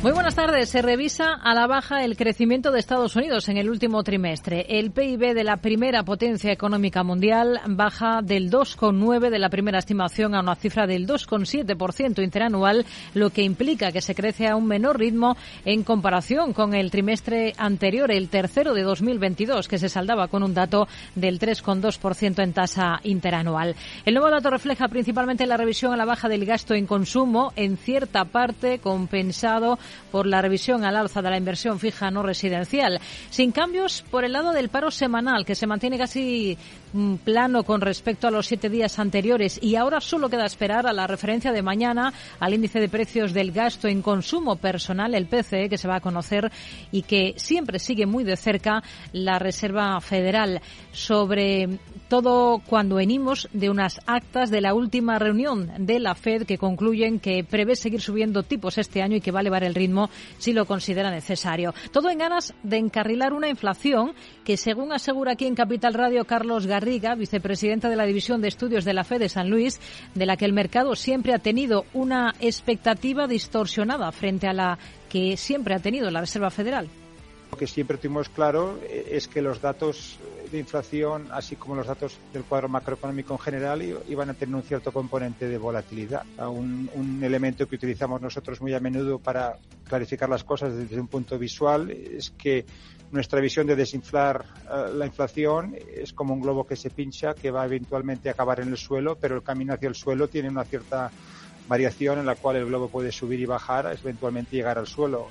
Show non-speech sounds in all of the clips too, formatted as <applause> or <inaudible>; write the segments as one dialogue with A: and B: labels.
A: Muy buenas tardes. Se revisa a la baja el crecimiento de Estados Unidos en el último trimestre. El PIB de la primera potencia económica mundial baja del 2,9 de la primera estimación a una cifra del 2,7% interanual, lo que implica que se crece a un menor ritmo en comparación con el trimestre anterior, el tercero de 2022, que se saldaba con un dato del 3,2% en tasa interanual. El nuevo dato refleja principalmente la revisión a la baja del gasto en consumo, en cierta parte compensado por la revisión al alza de la inversión fija no residencial. Sin cambios por el lado del paro semanal, que se mantiene casi plano con respecto a los siete días anteriores y ahora solo queda esperar a la referencia de mañana al índice de precios del gasto en consumo personal, el PCE, que se va a conocer y que siempre sigue muy de cerca la Reserva Federal sobre todo cuando venimos de unas actas de la última reunión de la Fed que concluyen que prevé seguir subiendo tipos este año y que va a elevar el ritmo si lo considera necesario. Todo en ganas de encarrilar una inflación que, según asegura aquí en Capital Radio Carlos Garriga, vicepresidente de la División de Estudios de la Fed de San Luis, de la que el mercado siempre ha tenido una expectativa distorsionada frente a la que siempre ha tenido la Reserva Federal.
B: Lo que siempre tuvimos claro eh, es que los datos de inflación, así como los datos del cuadro macroeconómico en general, iban a tener un cierto componente de volatilidad. Un, un, elemento que utilizamos nosotros muy a menudo para clarificar las cosas desde un punto visual es que nuestra visión de desinflar uh, la inflación es como un globo que se pincha, que va eventualmente a acabar en el suelo, pero el camino hacia el suelo tiene una cierta variación en la cual el globo puede subir y bajar, eventualmente llegar al suelo.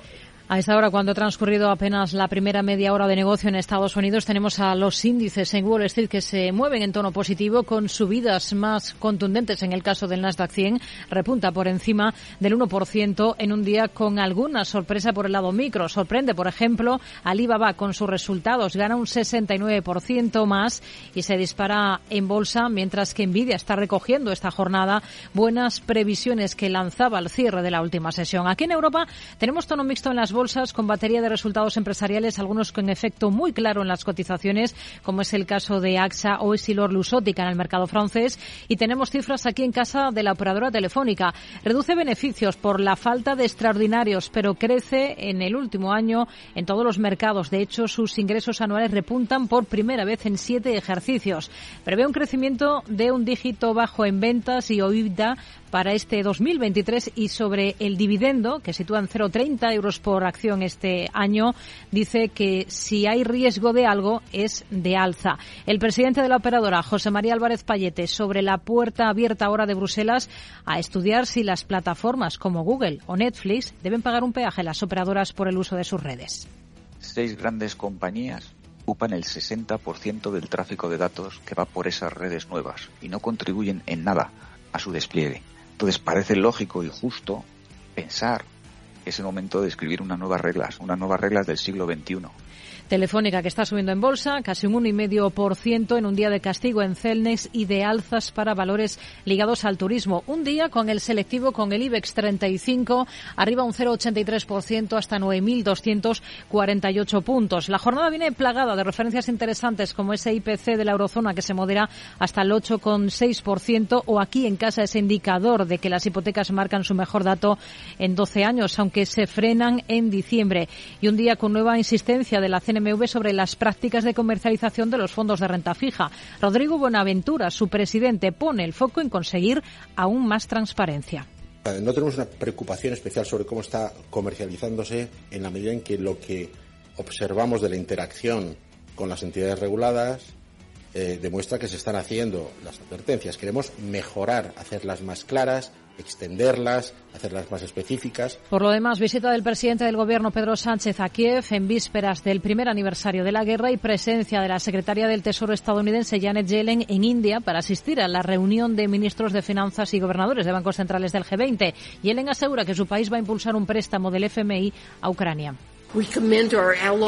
A: A esta hora, cuando ha transcurrido apenas la primera media hora de negocio en Estados Unidos, tenemos a los índices en Wall Street que se mueven en tono positivo con subidas más contundentes en el caso del Nasdaq 100. Repunta por encima del 1% en un día con alguna sorpresa por el lado micro. Sorprende, por ejemplo, Alibaba con sus resultados. Gana un 69% más y se dispara en bolsa, mientras que Nvidia está recogiendo esta jornada buenas previsiones que lanzaba al cierre de la última sesión. Aquí en Europa tenemos tono mixto en las con batería de resultados empresariales, algunos con efecto muy claro en las cotizaciones, como es el caso de AXA o Essilor Lusótica en el mercado francés. Y tenemos cifras aquí en casa de la operadora telefónica. Reduce beneficios por la falta de extraordinarios, pero crece en el último año en todos los mercados. De hecho, sus ingresos anuales repuntan por primera vez en siete ejercicios. Prevé un crecimiento de un dígito bajo en ventas y OIBDA para este 2023 y sobre el dividendo, que sitúa en 0,30 euros por acción este año, dice que si hay riesgo de algo es de alza. El presidente de la operadora, José María Álvarez Payete, sobre la puerta abierta ahora de Bruselas a estudiar si las plataformas como Google o Netflix deben pagar un peaje a las operadoras por el uso de sus redes.
C: Seis grandes compañías ocupan el 60% del tráfico de datos que va por esas redes nuevas y no contribuyen en nada a su despliegue. Entonces parece lógico y justo pensar que es el momento de escribir unas nuevas reglas, unas nuevas reglas del siglo XXI.
A: Telefónica que está subiendo en bolsa casi un 1,5% en un día de castigo en Celnex y de alzas para valores ligados al turismo. Un día con el selectivo con el IBEX 35 arriba un 0,83% hasta 9.248 puntos. La jornada viene plagada de referencias interesantes como ese IPC de la eurozona que se modera hasta el 8,6% o aquí en casa ese indicador de que las hipotecas marcan su mejor dato en 12 años, aunque se frenan en diciembre. Y un día con nueva insistencia de la CNMV sobre las prácticas de comercialización de los fondos de renta fija. Rodrigo Buenaventura, su presidente, pone el foco en conseguir aún más transparencia.
D: No tenemos una preocupación especial sobre cómo está comercializándose en la medida en que lo que observamos de la interacción con las entidades reguladas eh, demuestra que se están haciendo las advertencias. Queremos mejorar, hacerlas más claras, extenderlas, hacerlas más específicas.
A: Por lo demás, visita del presidente del Gobierno, Pedro Sánchez, a Kiev en vísperas del primer aniversario de la guerra y presencia de la secretaria del Tesoro estadounidense, Janet Yellen, en India para asistir a la reunión de ministros de Finanzas y gobernadores de bancos centrales del G20. Yellen asegura que su país va a impulsar un préstamo del FMI a Ucrania.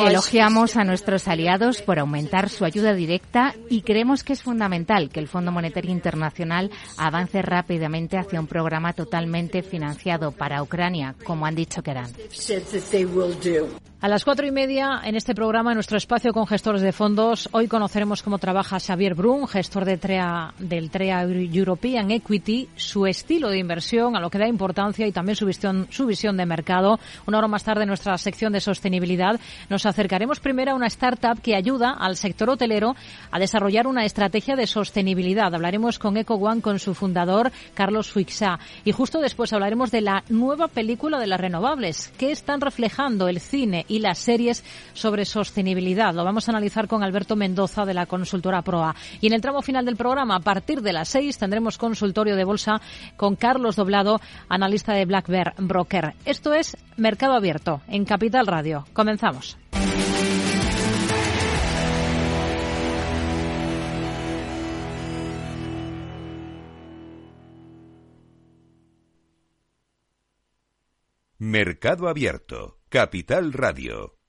E: Elogiamos a nuestros aliados por aumentar su ayuda directa y creemos que es fundamental que el Fondo Monetario Internacional avance rápidamente hacia un programa totalmente financiado para Ucrania, como han dicho que harán.
A: A las cuatro y media, en este programa, en nuestro espacio con gestores de fondos, hoy conoceremos cómo trabaja Xavier Brun, gestor de TREA, del TREA European Equity, su estilo de inversión, a lo que da importancia y también su visión, su visión de mercado. Una hora más tarde, en nuestra sección de sostenibilidad, nos acercaremos primero a una startup que ayuda al sector hotelero a desarrollar una estrategia de sostenibilidad. Hablaremos con EcoOne, con su fundador, Carlos Fuixá. Y justo después hablaremos de la nueva película de las renovables. ¿Qué están reflejando el cine y las series sobre sostenibilidad. Lo vamos a analizar con Alberto Mendoza de la consultora Proa. Y en el tramo final del programa, a partir de las seis, tendremos consultorio de bolsa con Carlos Doblado, analista de Black Bear Broker. Esto es Mercado Abierto en Capital Radio. Comenzamos.
F: Mercado Abierto, Capital Radio.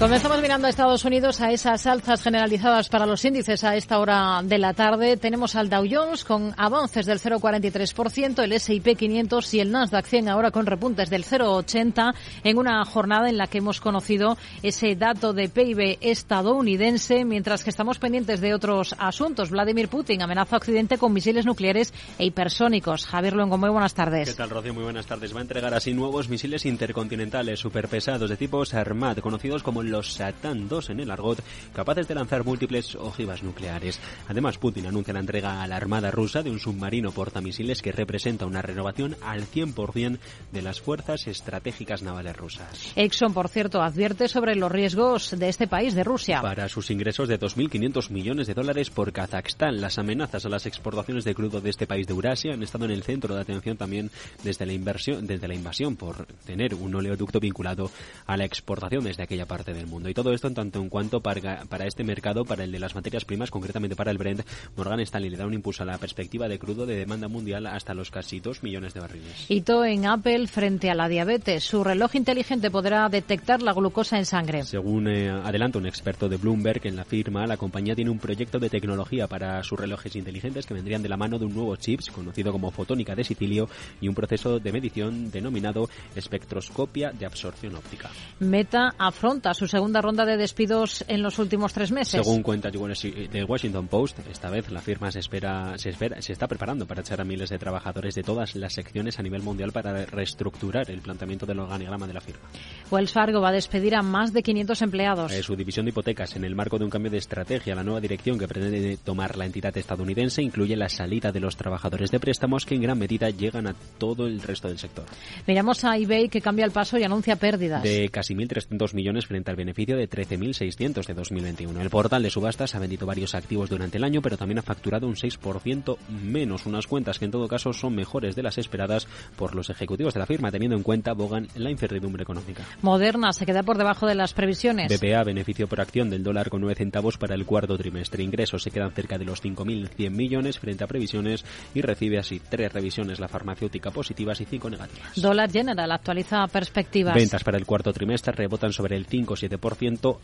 A: Comenzamos mirando a Estados Unidos a esas alzas generalizadas para los índices a esta hora de la tarde. Tenemos al Dow Jones con avances del 0,43%, el S&P 500 y el Nasdaq 100 ahora con repuntes del 0,80 en una jornada en la que hemos conocido ese dato de PIB estadounidense, mientras que estamos pendientes de otros asuntos. Vladimir Putin amenaza a Occidente con misiles nucleares e hipersónicos. Javier Luengo, muy buenas tardes.
G: ¿Qué tal, Rocío? Muy buenas tardes. Va a entregar así nuevos misiles intercontinentales superpesados de tipo Sarmat, conocidos como los Satan 2 en el argot, capaces de lanzar múltiples ojivas nucleares. Además, Putin anuncia la entrega a la Armada rusa de un submarino portamisiles que representa una renovación al 100% de las fuerzas estratégicas navales rusas.
A: Exxon, por cierto, advierte sobre los riesgos de este país, de Rusia.
G: Para sus ingresos de 2.500 millones de dólares por Kazajstán, las amenazas a las exportaciones de crudo de este país de Eurasia han estado en el centro de atención también desde la inversión, desde la invasión por tener un oleoducto vinculado a la exportación desde aquella parte de el mundo. Y todo esto en tanto en cuanto para, para este mercado, para el de las materias primas, concretamente para el Brent, Morgan Stanley le da un impulso a la perspectiva de crudo de demanda mundial hasta los casi 2 millones de barriles.
A: Hito en Apple frente a la diabetes. Su reloj inteligente podrá detectar la glucosa en sangre.
G: Según eh, adelanta un experto de Bloomberg en la firma, la compañía tiene un proyecto de tecnología para sus relojes inteligentes que vendrían de la mano de un nuevo chip conocido como fotónica de Sicilio y un proceso de medición denominado espectroscopia de absorción óptica.
A: Meta afronta su segunda ronda de despidos en los últimos tres meses.
G: Según cuenta el Washington Post, esta vez la firma se espera, se espera, se está preparando para echar a miles de trabajadores de todas las secciones a nivel mundial para reestructurar el planteamiento del organigrama de la firma.
A: Wells Fargo va a despedir a más de 500 empleados.
G: Eh, su división de hipotecas, en el marco de un cambio de estrategia, la nueva dirección que pretende tomar la entidad estadounidense incluye la salida de los trabajadores de préstamos que en gran medida llegan a todo el resto del sector.
A: Miramos a eBay que cambia el paso y anuncia pérdidas.
G: De casi 1.300 millones frente al beneficio de 13.600 de 2021. El portal de subastas ha vendido varios activos durante el año, pero también ha facturado un 6% menos, unas cuentas que en todo caso son mejores de las esperadas por los ejecutivos de la firma, teniendo en cuenta, Bogan, la incertidumbre económica.
A: Moderna se queda por debajo de las previsiones.
G: BPA, beneficio por acción del dólar con 9 centavos para el cuarto trimestre. Ingresos se quedan cerca de los 5.100 millones frente a previsiones y recibe así tres revisiones la farmacéutica positivas y cinco negativas.
A: Dólar General actualiza perspectivas.
G: Ventas para el cuarto trimestre rebotan sobre el 5-7%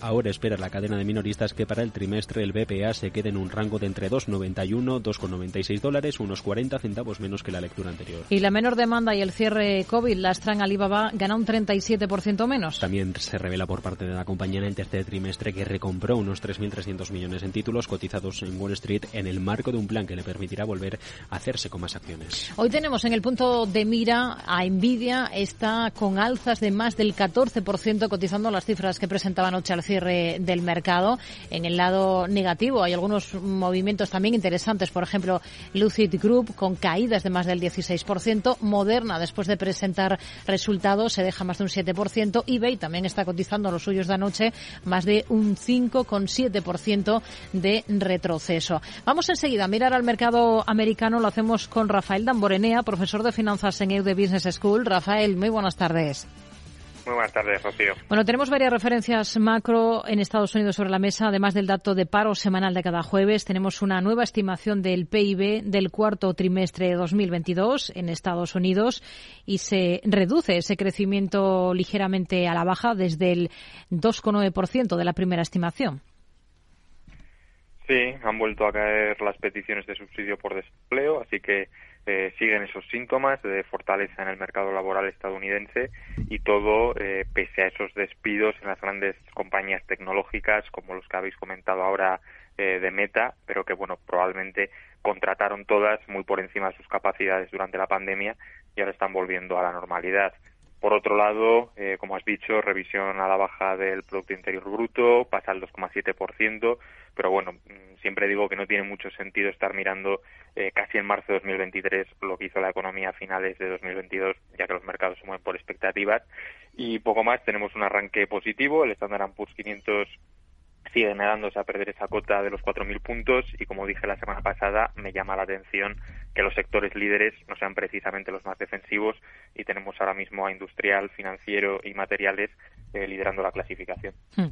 G: Ahora espera la cadena de minoristas que para el trimestre el BPA se quede en un rango de entre 2,91, 2,96 dólares, unos 40 centavos menos que la lectura anterior.
A: Y la menor demanda y el cierre COVID, la Stran Alibaba gana un 37% menos.
G: También se revela por parte de la compañía en el tercer trimestre que recompró unos 3.300 millones en títulos cotizados en Wall Street en el marco de un plan que le permitirá volver a hacerse con más acciones.
A: Hoy tenemos en el punto de mira a Nvidia, está con alzas de más del 14% cotizando las cifras que presentaban noche al cierre del mercado. En el lado negativo hay algunos movimientos también interesantes, por ejemplo, Lucid Group con caídas de más del 16%, Moderna después de presentar resultados se deja más de un 7%, eBay también está cotizando los suyos de anoche más de un 5,7% de retroceso. Vamos enseguida a mirar al mercado americano, lo hacemos con Rafael Damborenea, profesor de finanzas en EUDE Business School. Rafael, muy buenas tardes.
H: Muy buenas tardes, Rocío.
A: Bueno, tenemos varias referencias macro en Estados Unidos sobre la mesa. Además del dato de paro semanal de cada jueves, tenemos una nueva estimación del PIB del cuarto trimestre de 2022 en Estados Unidos y se reduce ese crecimiento ligeramente a la baja desde el 2,9% de la primera estimación.
H: Sí, han vuelto a caer las peticiones de subsidio por desempleo, así que eh, siguen esos síntomas de fortaleza en el mercado laboral estadounidense y todo eh, pese a esos despidos en las grandes compañías tecnológicas como los que habéis comentado ahora eh, de Meta, pero que bueno probablemente contrataron todas muy por encima de sus capacidades durante la pandemia y ahora están volviendo a la normalidad. Por otro lado, como has dicho, revisión a la baja del Producto Interior Bruto, pasa al 2,7%, pero bueno, mm, siempre digo que no tiene mucho sentido estar mirando eh, casi en marzo de 2023 lo que hizo la economía a finales de 2022, ya que los mercados se mueven por expectativas. Y poco más, tenemos un arranque positivo, el Standard Poor's 500 sigue negándose a perder esa cota de los 4.000 puntos y como dije la semana pasada me llama la atención que los sectores líderes no sean precisamente los más defensivos y tenemos ahora mismo a industrial, financiero y materiales eh, liderando la clasificación. Hmm.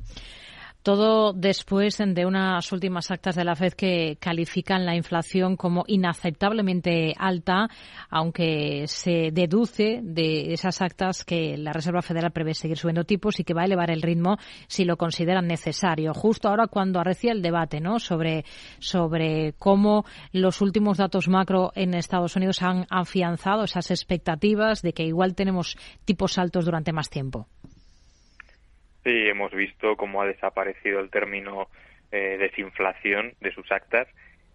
A: Todo después de unas últimas actas de la FED que califican la inflación como inaceptablemente alta, aunque se deduce de esas actas que la Reserva Federal prevé seguir subiendo tipos y que va a elevar el ritmo si lo consideran necesario. Justo ahora cuando arrecia el debate ¿no? sobre, sobre cómo los últimos datos macro en Estados Unidos han afianzado esas expectativas de que igual tenemos tipos altos durante más tiempo.
H: Sí, hemos visto cómo ha desaparecido el término eh, desinflación de sus actas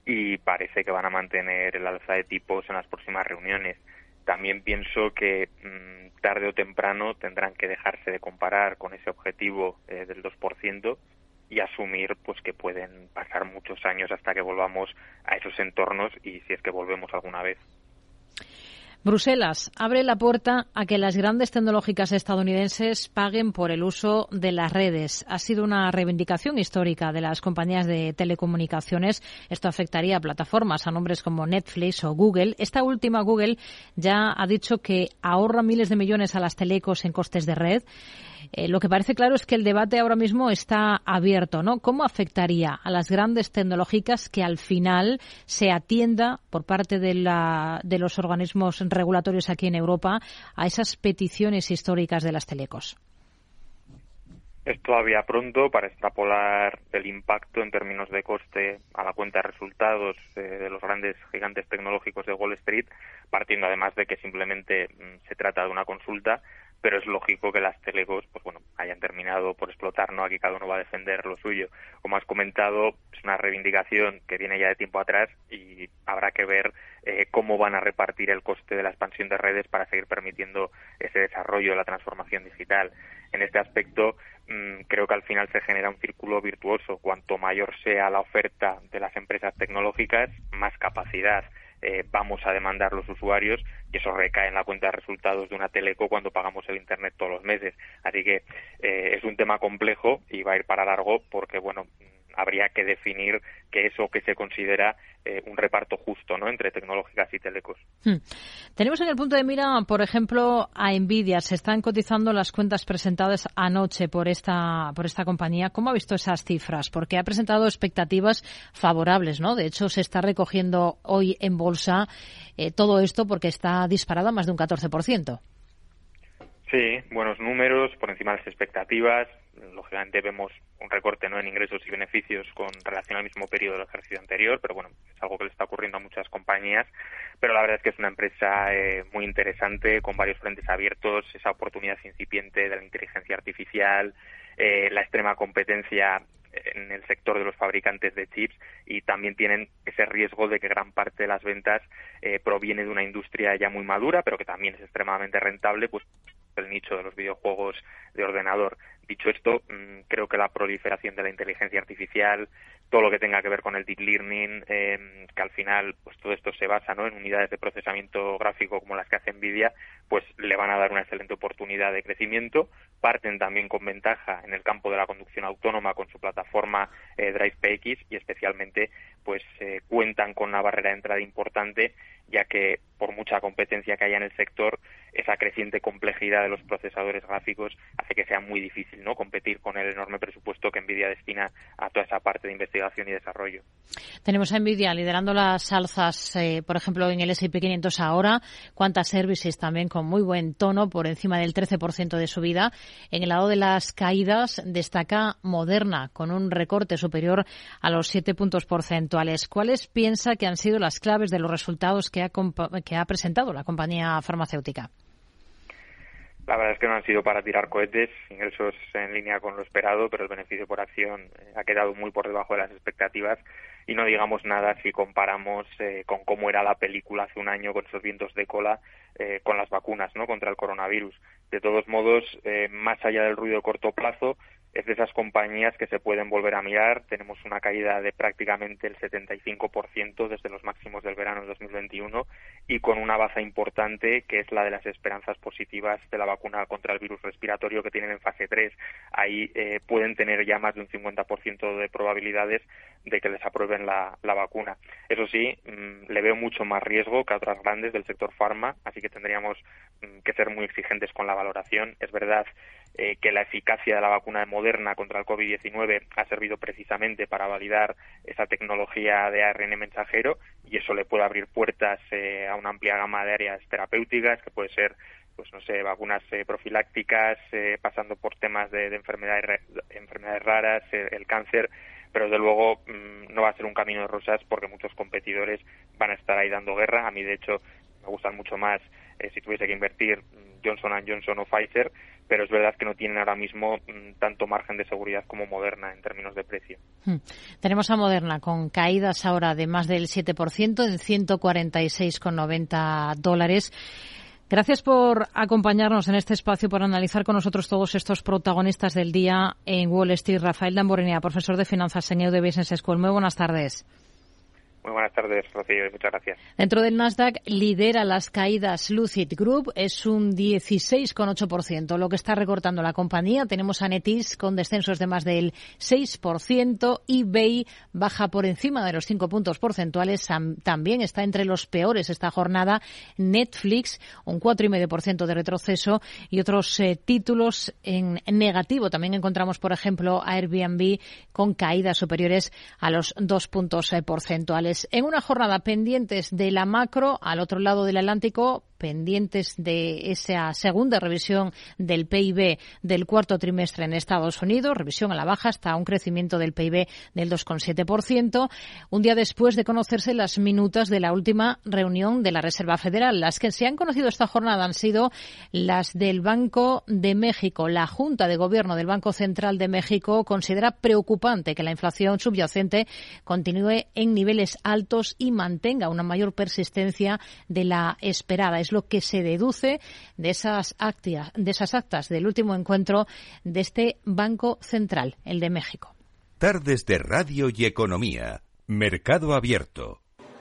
H: y parece que van a mantener el alza de tipos en las próximas reuniones. También pienso que mm, tarde o temprano tendrán que dejarse de comparar con ese objetivo eh, del 2% y asumir pues que pueden pasar muchos años hasta que volvamos a esos entornos y si es que volvemos alguna vez.
A: Bruselas abre la puerta a que las grandes tecnológicas estadounidenses paguen por el uso de las redes. Ha sido una reivindicación histórica de las compañías de telecomunicaciones. Esto afectaría a plataformas, a nombres como Netflix o Google. Esta última, Google, ya ha dicho que ahorra miles de millones a las telecos en costes de red. Eh, lo que parece claro es que el debate ahora mismo está abierto, ¿no? ¿Cómo afectaría a las grandes tecnológicas que al final se atienda por parte de, la, de los organismos regulatorios aquí en Europa a esas peticiones históricas de las telecos?
H: Es todavía pronto para extrapolar el impacto en términos de coste a la cuenta de resultados eh, de los grandes gigantes tecnológicos de Wall Street, partiendo además de que simplemente mm, se trata de una consulta pero es lógico que las telecos pues bueno hayan terminado por explotar no aquí cada uno va a defender lo suyo. Como has comentado es una reivindicación que viene ya de tiempo atrás y habrá que ver eh, cómo van a repartir el coste de la expansión de redes para seguir permitiendo ese desarrollo de la transformación digital. En este aspecto mm, creo que al final se genera un círculo virtuoso. Cuanto mayor sea la oferta de las empresas tecnológicas más capacidad eh, vamos a demandar los usuarios y eso recae en la cuenta de resultados de una teleco cuando pagamos el Internet todos los meses. Así que eh, es un tema complejo y va a ir para largo porque, bueno, habría que definir que eso que se considera eh, un reparto justo ¿no? entre tecnológicas y telecos. Hmm.
A: Tenemos en el punto de mira, por ejemplo, a Nvidia. Se están cotizando las cuentas presentadas anoche por esta, por esta compañía. ¿Cómo ha visto esas cifras? Porque ha presentado expectativas favorables, ¿no? De hecho, se está recogiendo hoy en bolsa eh, todo esto porque está disparado a más de un 14%.
H: Sí, buenos números, por encima de las expectativas. Lógicamente vemos un recorte ¿no? en ingresos y beneficios con relación al mismo periodo del ejercicio anterior, pero bueno, es algo que le está ocurriendo a muchas compañías. Pero la verdad es que es una empresa eh, muy interesante, con varios frentes abiertos, esa oportunidad incipiente de la inteligencia artificial, eh, la extrema competencia en el sector de los fabricantes de chips y también tienen ese riesgo de que gran parte de las ventas eh, proviene de una industria ya muy madura, pero que también es extremadamente rentable, pues el nicho de los videojuegos de ordenador. Dicho esto, mm, creo que la proliferación de la inteligencia artificial, todo lo que tenga que ver con el deep learning, em, que al final pues todo esto se basa ¿no? en unidades de procesamiento gráfico como las que hace Nvidia, pues le van a dar una excelente oportunidad de crecimiento. Parten también con ventaja en el campo de la conducción autónoma con su plataforma eh, DrivePX y especialmente pues eh, cuentan con una barrera de entrada importante ya que por mucha competencia que haya en el sector, esa creciente complejidad de los procesadores gráficos hace que sea muy difícil ¿no? competir con el enorme presupuesto que Nvidia destina a toda esa parte de investigación y desarrollo.
A: Tenemos a Nvidia liderando las alzas, eh, por ejemplo, en el S&P 500 ahora, Quantas Services también con muy buen tono, por encima del 13% de subida. En el lado de las caídas destaca Moderna, con un recorte superior a los 7 puntos porcentuales. ¿Cuáles piensa que han sido las claves de los resultados que que ha presentado la compañía farmacéutica?
H: La verdad es que no han sido para tirar cohetes, ingresos en línea con lo esperado, pero el beneficio por acción eh, ha quedado muy por debajo de las expectativas y no digamos nada si comparamos eh, con cómo era la película hace un año con esos vientos de cola eh, con las vacunas ¿no? contra el coronavirus. De todos modos, más allá del ruido de corto plazo, es de esas compañías que se pueden volver a mirar. Tenemos una caída de prácticamente el 75% desde los máximos del verano de 2021 y con una baza importante que es la de las esperanzas positivas de la vacuna contra el virus respiratorio que tienen en fase 3. Ahí eh, pueden tener ya más de un 50% de probabilidades de que les aprueben la, vacuna. Eso sí, mm, le veo mucho más riesgo que a otras grandes del sector farma, así que tendríamos mm, que ser muy exigentes con la valoración. Es verdad eh, que la eficacia de la vacuna moderna contra el COVID-19 ha servido precisamente para validar esa tecnología de ARN mensajero y eso le puede abrir puertas eh, a una amplia gama de áreas terapéuticas que puede ser pues no sé, vacunas eh, profilácticas, pasando por temas de, enfermedades, enfermedades raras, el cáncer, pero desde luego mm, no va a ser un camino de rosas porque muchos competidores van a estar ahí dando guerra. A mí, de hecho, gustan mucho más si tuviese que invertir Johnson Johnson o Pfizer, pero es verdad que no tienen ahora mismo mm, tanto margen de seguridad como Moderna en términos de precio.
A: Hmm. Tenemos a Moderna con caídas ahora de más del 7% en 146,90 dólares. Gracias por acompañarnos en este espacio, por analizar con nosotros todos estos protagonistas del día en Wall Street. Rafael Damborenea, profesor de finanzas en de Business School. Muy buenas tardes.
H: Buenas tardes, Rocío, muchas gracias.
A: Dentro del Nasdaq lidera las caídas Lucid Group, es un 16,8%, lo que está recortando la compañía. Tenemos a Netis con descensos de más del 6%, eBay baja por encima de los 5 puntos porcentuales, también está entre los peores esta jornada. Netflix, un 4,5% de retroceso y otros eh, títulos en negativo. También encontramos, por ejemplo, a Airbnb con caídas superiores a los 2 puntos eh, porcentuales. En una jornada pendientes de la macro, al otro lado del Atlántico, pendientes de esa segunda revisión del PIB del cuarto trimestre en Estados Unidos, revisión a la baja hasta un crecimiento del PIB del 2,7%, un día después de conocerse las minutas de la última reunión de la Reserva Federal. Las que se han conocido esta jornada han sido las del Banco de México. La Junta de Gobierno del Banco Central de México considera preocupante que la inflación subyacente continúe en niveles altos y mantenga una mayor persistencia de la esperada lo que se deduce de esas, actas, de esas actas del último encuentro de este Banco Central, el de México.
F: Tardes de Radio y Economía. Mercado Abierto.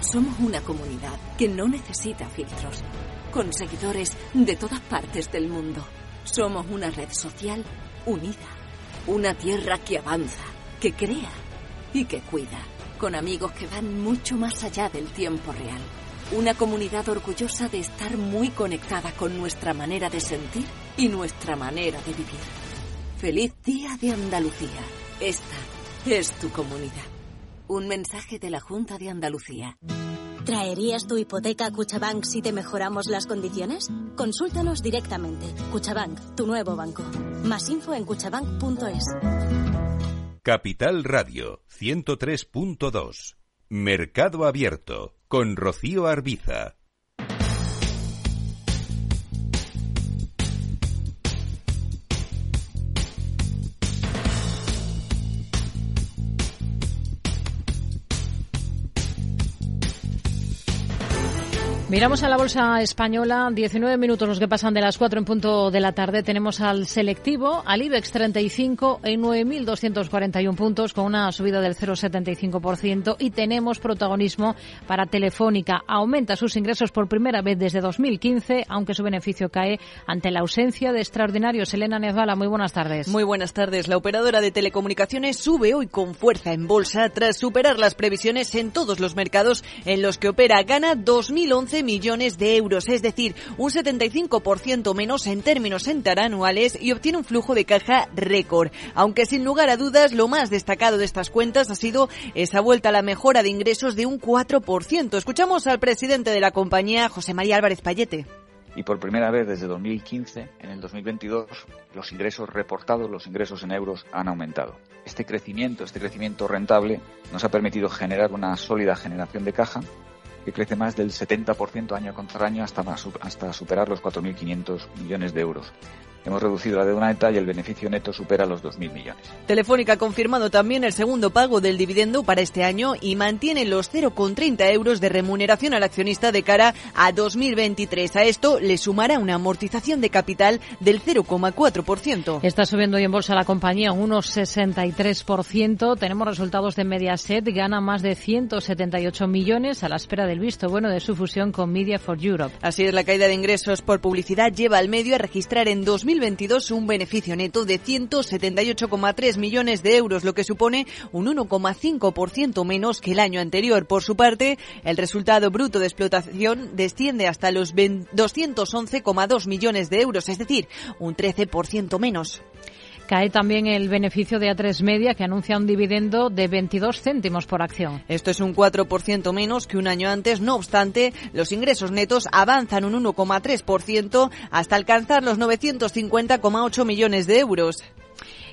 I: Somos una comunidad que no necesita filtros, con seguidores de todas partes del mundo. Somos una red social unida una tierra que avanza, que crea y que cuida, con amigos que van mucho más allá del tiempo real. Una comunidad orgullosa de estar muy conectada con nuestra manera de sentir y nuestra manera de vivir. Feliz Día de Andalucía. Esta es tu comunidad. Un mensaje de la Junta de Andalucía.
J: ¿Traerías tu hipoteca a Cuchabank si te mejoramos las condiciones? Consúltanos directamente. Cuchabank, tu nuevo banco. Más info en cuchabank.es.
F: Capital Radio 103.2. Mercado Abierto con Rocío Arbiza.
A: Miramos a la bolsa española, 19 minutos los que pasan de las 4 en punto de la tarde. Tenemos al selectivo, al IBEX 35 en 9.241 puntos con una subida del 0,75% y tenemos protagonismo para Telefónica. Aumenta sus ingresos por primera vez desde 2015, aunque su beneficio cae ante la ausencia de extraordinarios. Elena Nezbala, muy buenas tardes.
K: Muy buenas tardes. La operadora de telecomunicaciones sube hoy con fuerza en bolsa tras superar las previsiones en todos los mercados en los que opera. Gana 2011 millones de euros, es decir, un 75% menos en términos interanuales y obtiene un flujo de caja récord. Aunque sin lugar a dudas, lo más destacado de estas cuentas ha sido esa vuelta a la mejora de ingresos de un 4%. Escuchamos al presidente de la compañía, José María Álvarez Payete
C: y por primera vez desde 2015, en el 2022, los ingresos reportados, los ingresos en euros, han aumentado. Este crecimiento, este crecimiento rentable, nos ha permitido generar una sólida generación de caja que crece más del 70% año contra año hasta, hasta superar los 4.500 millones de euros. Hemos reducido la deuda neta y el beneficio neto supera los 2.000 millones.
K: Telefónica ha confirmado también el segundo pago del dividendo para este año y mantiene los 0,30 euros de remuneración al accionista de cara a 2023. A esto le sumará una amortización de capital del 0,4%.
A: Está subiendo hoy en bolsa la compañía un 1,63%. Tenemos resultados de Mediaset, gana más de 178 millones a la espera del visto bueno de su fusión con Media for Europe.
K: Así es, la caída de ingresos por publicidad lleva al medio a registrar en 2000 2022 un beneficio neto de 178,3 millones de euros, lo que supone un 1,5% menos que el año anterior. Por su parte, el resultado bruto de explotación desciende hasta los 211,2 millones de euros, es decir, un 13% menos.
A: Cae también el beneficio de A3 Media, que anuncia un dividendo de 22 céntimos por acción.
K: Esto es un 4% menos que un año antes. No obstante, los ingresos netos avanzan un 1,3% hasta alcanzar los 950,8 millones de euros.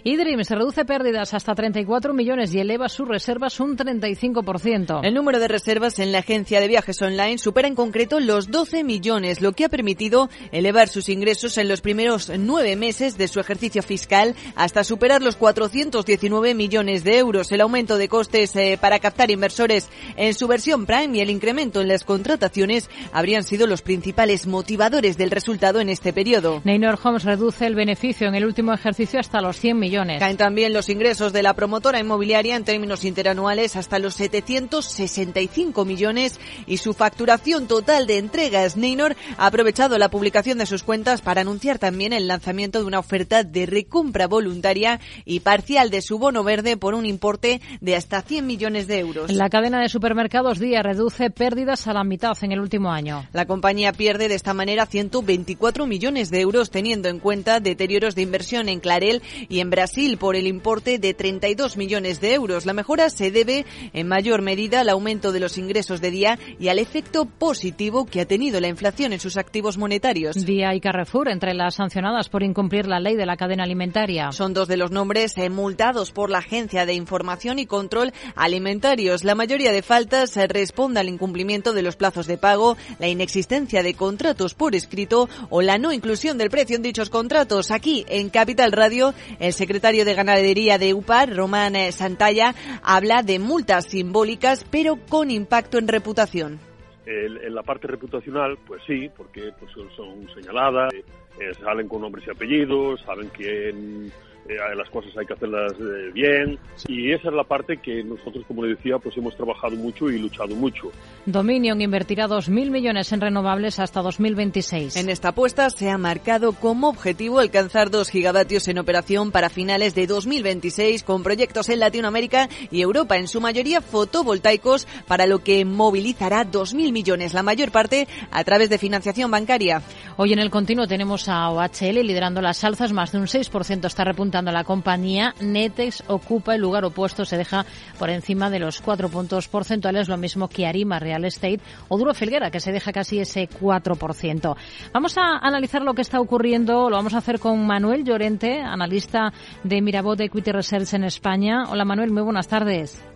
A: eDreams reduce pérdidas hasta 34 millones y eleva sus reservas un 35%.
K: El número de reservas en la agencia de viajes online supera en concreto los 12 millones, lo que ha permitido elevar sus ingresos en los primeros nueve meses de su ejercicio fiscal hasta superar los 419 millones de euros. El aumento de costes eh, para captar inversores en su versión Prime y el incremento en las contrataciones habrían sido los principales motivadores del resultado en este periodo.
A: Neynor Homes reduce el beneficio en el último ejercicio hasta los 100 millones
K: Caen también los ingresos de la promotora inmobiliaria en términos interanuales hasta los 765 millones y su facturación total de entregas. Neynor ha aprovechado la publicación de sus cuentas para anunciar también el lanzamiento de una oferta de recompra voluntaria y parcial de su bono verde por un importe de hasta 100 millones de euros.
A: La cadena de supermercados Día reduce pérdidas a la mitad en el último año.
K: La compañía pierde de esta manera 124 millones de euros teniendo en cuenta deterioros de inversión en Clarel y en Brasil Brasil por el importe de 32 millones de euros. La mejora se debe en mayor medida al aumento de los ingresos de día y al efecto positivo que ha tenido la inflación en sus activos monetarios.
A: Día y Carrefour entre las sancionadas por incumplir la ley de la cadena alimentaria.
K: Son dos de los nombres eh, multados por la Agencia de Información y Control Alimentarios. La mayoría de faltas eh, responde al incumplimiento de los plazos de pago, la inexistencia de contratos por escrito o la no inclusión del precio en dichos contratos. Aquí, en Capital Radio, el secretario secretario de Ganadería de UPAR, Román eh, Santalla, habla de multas simbólicas, pero con impacto en reputación.
L: en la parte reputacional, pues sí, porque pues, son señaladas, eh, salen con nombres y apellidos, saben quién eh, las cosas hay que hacerlas eh, bien y esa es la parte que nosotros, como le decía, pues hemos trabajado mucho y luchado mucho.
A: Dominion invertirá 2.000 millones en renovables hasta 2026.
K: En esta apuesta se ha marcado como objetivo alcanzar 2 gigavatios en operación para finales de 2026 con proyectos en Latinoamérica y Europa, en su mayoría fotovoltaicos, para lo que movilizará 2.000 millones, la mayor parte a través de financiación bancaria.
A: Hoy en el continuo tenemos a OHL liderando las alzas, más de un 6% está repuntando la compañía, Netex ocupa el lugar opuesto, se deja por encima de los cuatro puntos porcentuales, lo mismo que Arima Real Estate o Duro Felguera, que se deja casi ese 4%. Vamos a analizar lo que está ocurriendo, lo vamos a hacer con Manuel Llorente, analista de Mirabot Equity Research en España. Hola Manuel, muy buenas tardes.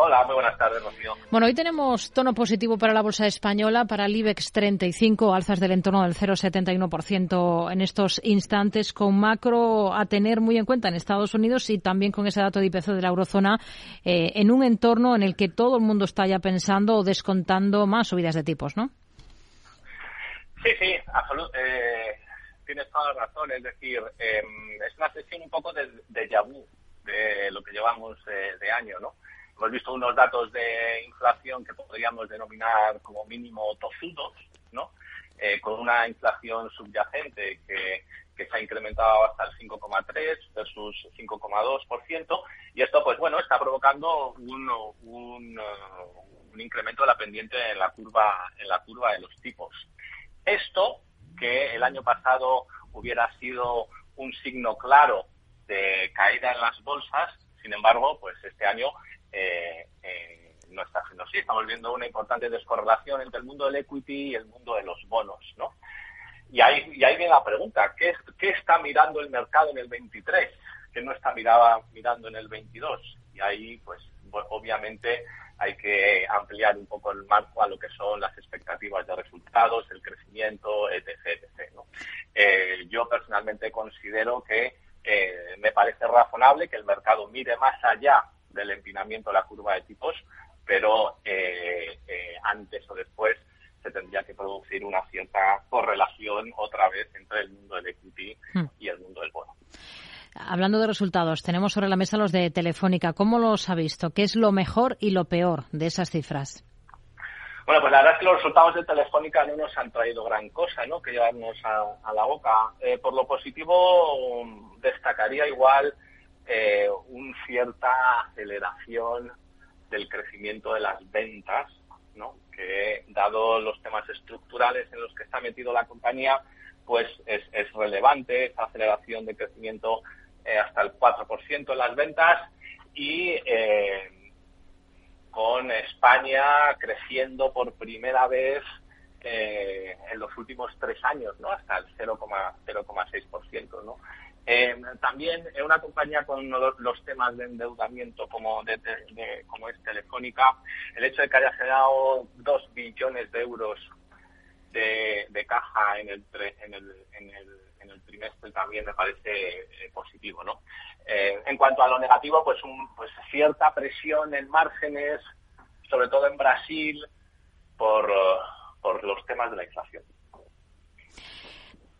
M: Hola, muy buenas tardes, Rocío.
A: Bueno, hoy tenemos tono positivo para la bolsa española, para el IBEX 35, alzas del entorno del 0,79% en estos instantes, con macro a tener muy en cuenta en Estados Unidos y también con ese dato de IPC de la eurozona, eh, en un entorno en el que todo el mundo está ya pensando o descontando más subidas de tipos, ¿no?
M: Sí, sí, absolutamente. Eh, tienes toda la razón. Es decir, em, es una sesión un poco de, de vu de lo que llevamos de año, ¿no? Hemos visto unos datos de inflación que podríamos denominar como mínimo tozudos, ¿no? Eh, con una inflación subyacente que, se ha incrementado hasta el 5,3 versus 5,2%, y esto, pues bueno, está provocando un, un, uh, un, incremento de la pendiente en la curva en la curva de los tipos. Esto, que el año pasado hubiera sido un signo claro de caída en las bolsas, sin embargo, pues este año eh, eh, no está siendo así. Estamos viendo una importante descorrelación entre el mundo del equity y el mundo de los bonos, ¿no? Y ahí, y ahí viene la pregunta, ¿qué, ¿qué está mirando el mercado en el 23? que no está miraba, mirando en el 22? Y ahí, pues, obviamente hay que ampliar un poco el marco a lo que son las expectativas de resultados, el crecimiento, etc. etc ¿no? eh, yo personalmente considero que eh, me parece razonable que el mercado mire más allá del empinamiento de la curva de tipos, pero eh, eh, antes o después se tendría que producir una cierta correlación otra vez entre el mundo del equity hmm. y el mundo del bono.
A: Hablando de resultados, tenemos sobre la mesa los de Telefónica. ¿Cómo los ha visto? ¿Qué es lo mejor y lo peor de esas cifras?
M: Bueno, pues la verdad es que los resultados de Telefónica no nos han traído gran cosa, ¿no? Que llevarnos a, la boca. Eh, por lo positivo, destacaría igual eh, cierta aceleración del crecimiento de las ventas, ¿no? que dado los temas estructurales en los que está metido la compañía, pues es, relevante esa aceleración de crecimiento eh, hasta el 4% en las ventas y eh, con España creciendo por primera vez eh, en los últimos tres años, ¿no? Hasta el 0,6%, ¿no? Eh, también en una compañía con los, temas de endeudamiento como, de, como es Telefónica, el hecho de que haya generado dos billones de euros de, caja en el, en, el, en, el, en el trimestre también me parece eh, positivo. ¿no? Eh, en cuanto a lo negativo, pues, un, pues cierta presión en márgenes, sobre todo en Brasil, por los temas de la inflación.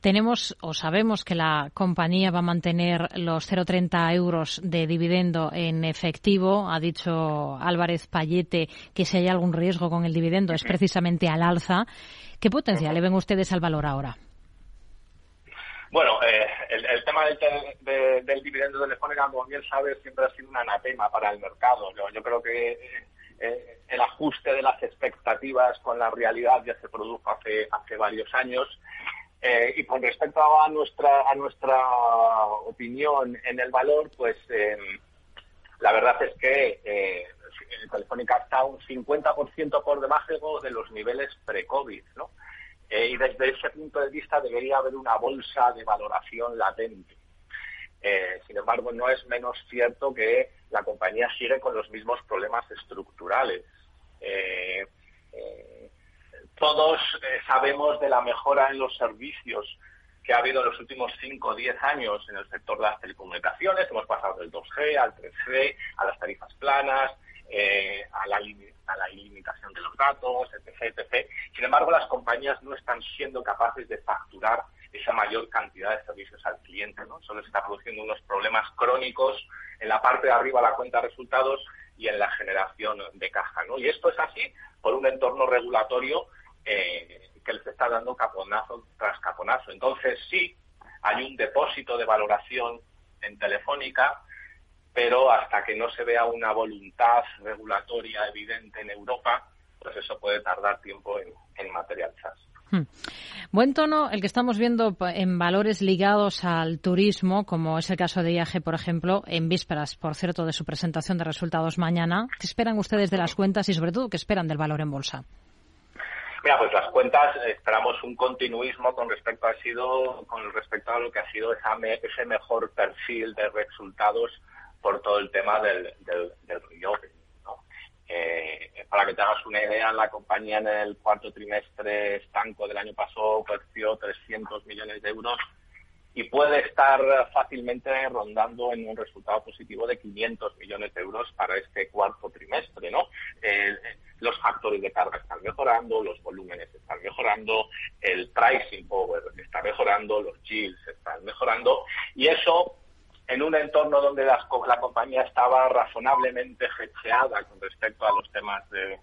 A: Tenemos o sabemos que la compañía va a mantener los 0,30 euros de dividendo en efectivo. Ha dicho Álvarez Payete que si hay algún riesgo con el dividendo es precisamente al alza. ¿Qué potencial le ven ustedes al valor ahora?
M: Bueno, eh, el, tema del, del dividendo telefónico, como bien sabes, siempre ha sido un anatema para el mercado. Yo, creo que eh, el ajuste de las expectativas con la realidad ya se produjo hace, hace varios años eh, y con respecto a nuestra, a nuestra opinión en el valor, pues em, la verdad es que eh, Telefónica está un 50% por debajo de los niveles pre-COVID, ¿no? Eh, y desde ese punto de vista debería haber una bolsa de valoración latente. Eh, sin embargo, no es menos cierto que la compañía sigue con los mismos problemas estructurales. Todos eh, sabemos de la mejora en los servicios que ha habido en los últimos 5 o 10 años en el sector de las telecomunicaciones. Hemos pasado del 2G al 3G, a las tarifas planas, eh, a, la, a la ilimitación de los datos, etc, etc. Sin embargo, las compañías no están siendo capaces de facturar esa mayor cantidad de servicios al cliente. ¿no? Solo se está produciendo unos problemas crónicos en la parte de arriba de la cuenta de resultados y en la generación de caja. ¿no? Y esto es así por un entorno regulatorio eh, que les está dando caponazo tras caponazo. Entonces sí, hay un depósito de valoración en Telefónica, pero hasta que no se vea una voluntad regulatoria evidente en Europa, pues eso puede tardar tiempo en, en materializarse. Hmm.
A: Buen tono el que estamos viendo en valores ligados al turismo, como es el caso de IAG, por ejemplo, en vísperas, por cierto, de su presentación de resultados mañana. ¿Qué esperan ustedes de las cuentas y, sobre todo, qué esperan del valor en bolsa?
M: Mira, pues las cuentas esperamos un continuismo con respecto a sido con respecto a lo que ha sido ese mejor perfil de resultados por todo el tema del, del, del eh, para que te hagas una idea, la compañía en el cuarto trimestre estanco del año pasado creció 300 millones de euros y puede estar fácilmente rondando en un resultado positivo de 500 millones de euros para este cuarto trimestre, ¿no? Los factores de carga están mejorando, los volúmenes están mejorando, el pricing power está mejorando, los yields están mejorando y eso en un entorno donde la, la compañía estaba razonablemente hecheada con respecto a los temas de,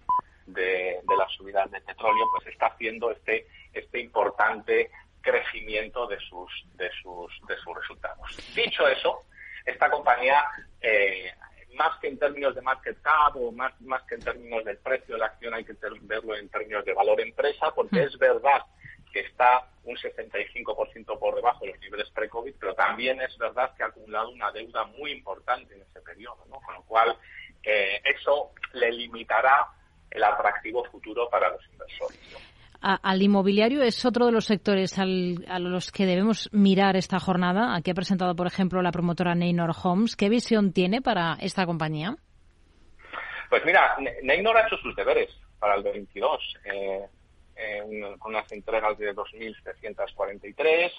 M: de, las subidas de petróleo, pues está haciendo este, este importante crecimiento de sus, de sus, de sus resultados. Dicho eso, esta compañía, eh, más que en términos de market cap o más, más que en términos del precio de la acción, hay que verlo en términos de valor empresa, porque mm. es verdad que está un 65% por debajo de los niveles pre-COVID, pero también es verdad que ha acumulado una deuda muy importante en ese periodo, ¿no? con lo cual eh, eso le limitará el atractivo futuro para los inversores.
A: Al inmobiliario es otro de los sectores a los que debemos mirar esta jornada. Aquí ha presentado, por ejemplo, la promotora Neynor Homes. ¿Qué visión tiene para esta compañía?
M: Pues mira, Neynor ha hecho sus deberes para el 22, eh, con unas entregas de 2.743.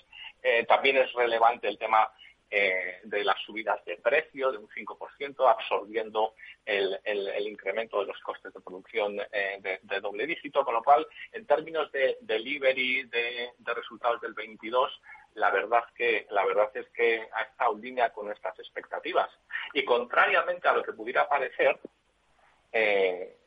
M: Eh, también es relevante el tema eh, de las subidas de precio de un 5%, absorbiendo el, incremento de los costes de producción eh, de, doble dígito, con lo cual, en términos de delivery de, resultados del 22, la verdad que la verdad es que ha estado en línea con nuestras expectativas. Y contrariamente a lo que pudiera parecer, eh,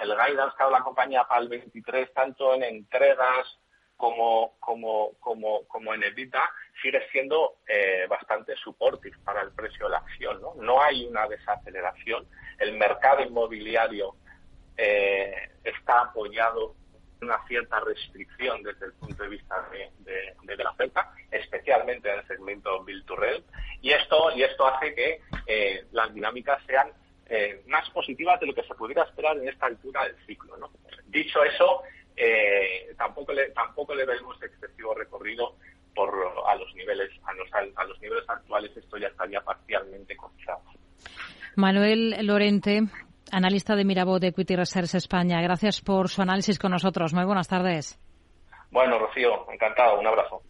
M: el guidance que ha dado la compañía para el 23, tanto en entregas como, como, como, como en EBITDA sigue siendo eh, bastante supportive para el precio de la acción. ¿no? no hay una desaceleración. El mercado inmobiliario eh, está apoyado en una cierta restricción desde el punto de vista de, de, la oferta, especialmente en el segmento Build to Rent. Y esto, y esto hace que eh, las dinámicas sean más positivas de lo que se pudiera esperar en esta altura del ciclo. ¿no? Dicho eso, eh, tampoco le tampoco le vemos excesivo recorrido por a los niveles a los, a los niveles actuales esto ya estaría parcialmente cotizado.
A: Manuel Lorente, analista de Mirabot de Equity Research España. Gracias por su análisis con nosotros. Muy buenas tardes.
M: Bueno, Rocío, encantado. Un abrazo.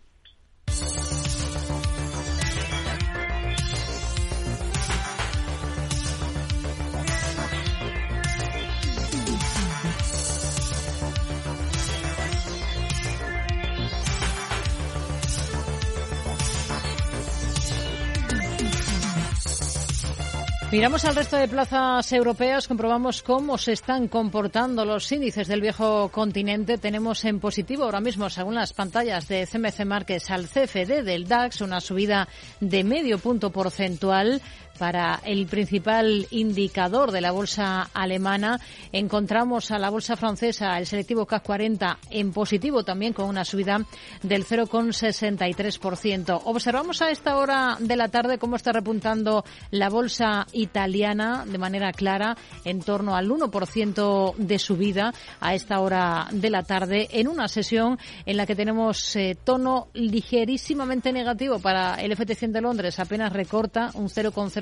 A: Miramos al resto de plazas europeas, comprobamos cómo se están comportando los índices del viejo continente. Tenemos en positivo ahora mismo, según las pantallas de CMC Markets, al CFD del DAX, una subida de medio punto porcentual para el principal indicador de la bolsa alemana. Encontramos a la bolsa francesa, el selectivo CAC 40, en positivo también con una subida del 0,63%. Observamos a esta hora de la tarde cómo está repuntando la bolsa italiana de manera clara en torno al 1% de subida a esta hora de la tarde en una sesión en la que tenemos eh, tono ligerísimamente negativo para el FT100 de Londres, apenas recorta un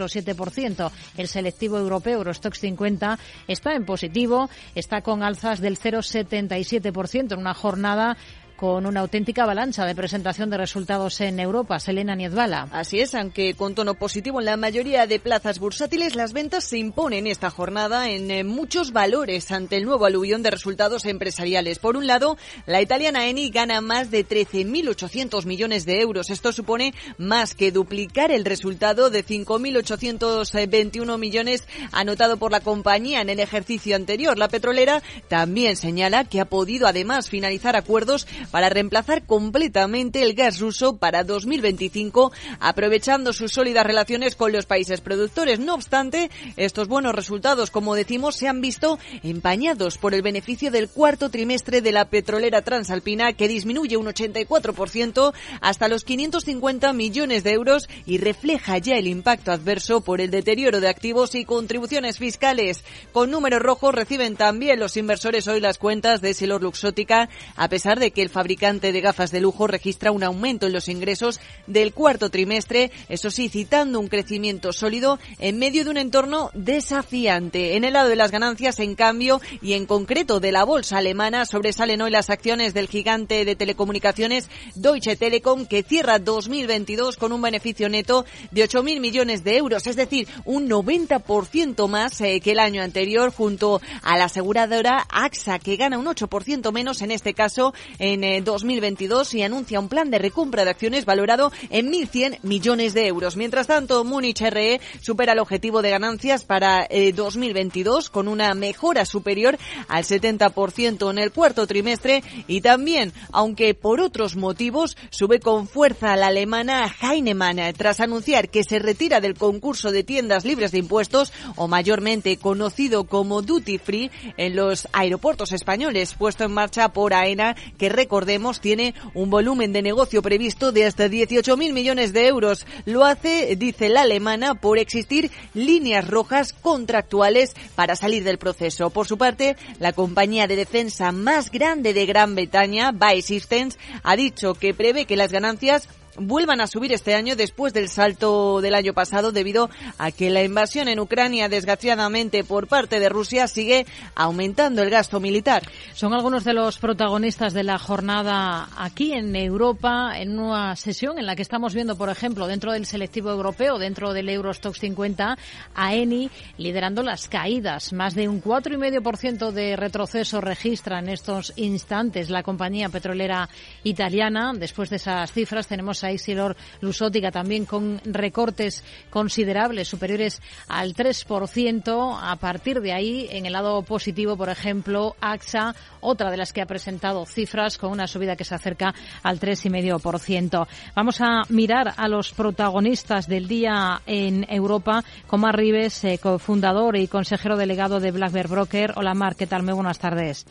A: 0,07%. El selectivo europeo Eurostox 50 está en positivo, está con alzas del 0,77% en una jornada con una auténtica avalancha de presentación de resultados en Europa. Selena Niezbala.
K: Así es, aunque con tono positivo en la mayoría de plazas bursátiles, las ventas se imponen esta jornada en eh, muchos valores ante el nuevo aluvión de resultados empresariales. Por un lado, la italiana Eni gana más de 13.800 millones de euros. Esto supone más que duplicar el resultado de 5.821 millones anotado por la compañía en el ejercicio anterior. La petrolera también señala que ha podido además finalizar acuerdos para reemplazar completamente el gas ruso para 2025, aprovechando sus sólidas relaciones con los países productores. No obstante, estos buenos resultados, como decimos, se han visto empañados por el beneficio del cuarto trimestre de la petrolera transalpina, que disminuye un 84% hasta los 550 millones de euros y refleja ya el impacto adverso por el deterioro de activos y contribuciones fiscales. Con números rojos reciben también los inversores hoy las cuentas de Silor Luxótica, a pesar de que el fabricante de gafas de lujo registra un aumento en los ingresos del cuarto trimestre, eso sí, citando un crecimiento sólido en medio de un entorno desafiante. En el lado de las ganancias, en cambio, y en concreto de la bolsa alemana, sobresalen hoy las acciones del gigante de telecomunicaciones Deutsche Telekom, que cierra 2022 con un beneficio neto de 8.000 millones de euros, es decir, un 90% más eh, que el año anterior, junto a la aseguradora AXA, que gana un 8% menos, en este caso, en en 2022 y anuncia un plan de recompra de acciones valorado en 1.100 millones de euros. Mientras tanto, Múnich RE supera el objetivo de ganancias para 2022 con una mejora superior al 70% en el cuarto trimestre y también, aunque por otros motivos, sube con fuerza la alemana Heinemann tras anunciar que se retira del concurso de tiendas libres de impuestos o mayormente conocido como Duty Free en los aeropuertos españoles, puesto en marcha por AENA, que recordemos tiene un volumen de negocio previsto de hasta 18.000 millones de euros. Lo hace, dice la alemana, por existir líneas rojas contractuales para salir del proceso. Por su parte, la compañía de defensa más grande de Gran Bretaña, By Systems, ha dicho que prevé que las ganancias vuelvan a subir este año después del salto del año pasado debido a que la invasión en Ucrania, desgraciadamente por parte de Rusia, sigue aumentando el gasto militar.
A: Son algunos de los protagonistas de la jornada aquí en Europa, en una sesión en la que estamos viendo, por ejemplo, dentro del selectivo europeo, dentro del Eurostox 50, a Eni liderando las caídas. Más de un 4,5% de retroceso registra en estos instantes la compañía petrolera italiana. Después de esas cifras tenemos a Isilor Lusótica también con recortes considerables superiores al 3%. A partir de ahí, en el lado positivo, por ejemplo, AXA, otra de las que ha presentado cifras con una subida que se acerca al 3,5%. Vamos a mirar a los protagonistas del día en Europa, como Arribes, eh, cofundador y consejero delegado de Black Bear Broker. Hola, Mar, ¿qué tal? Muy buenas tardes.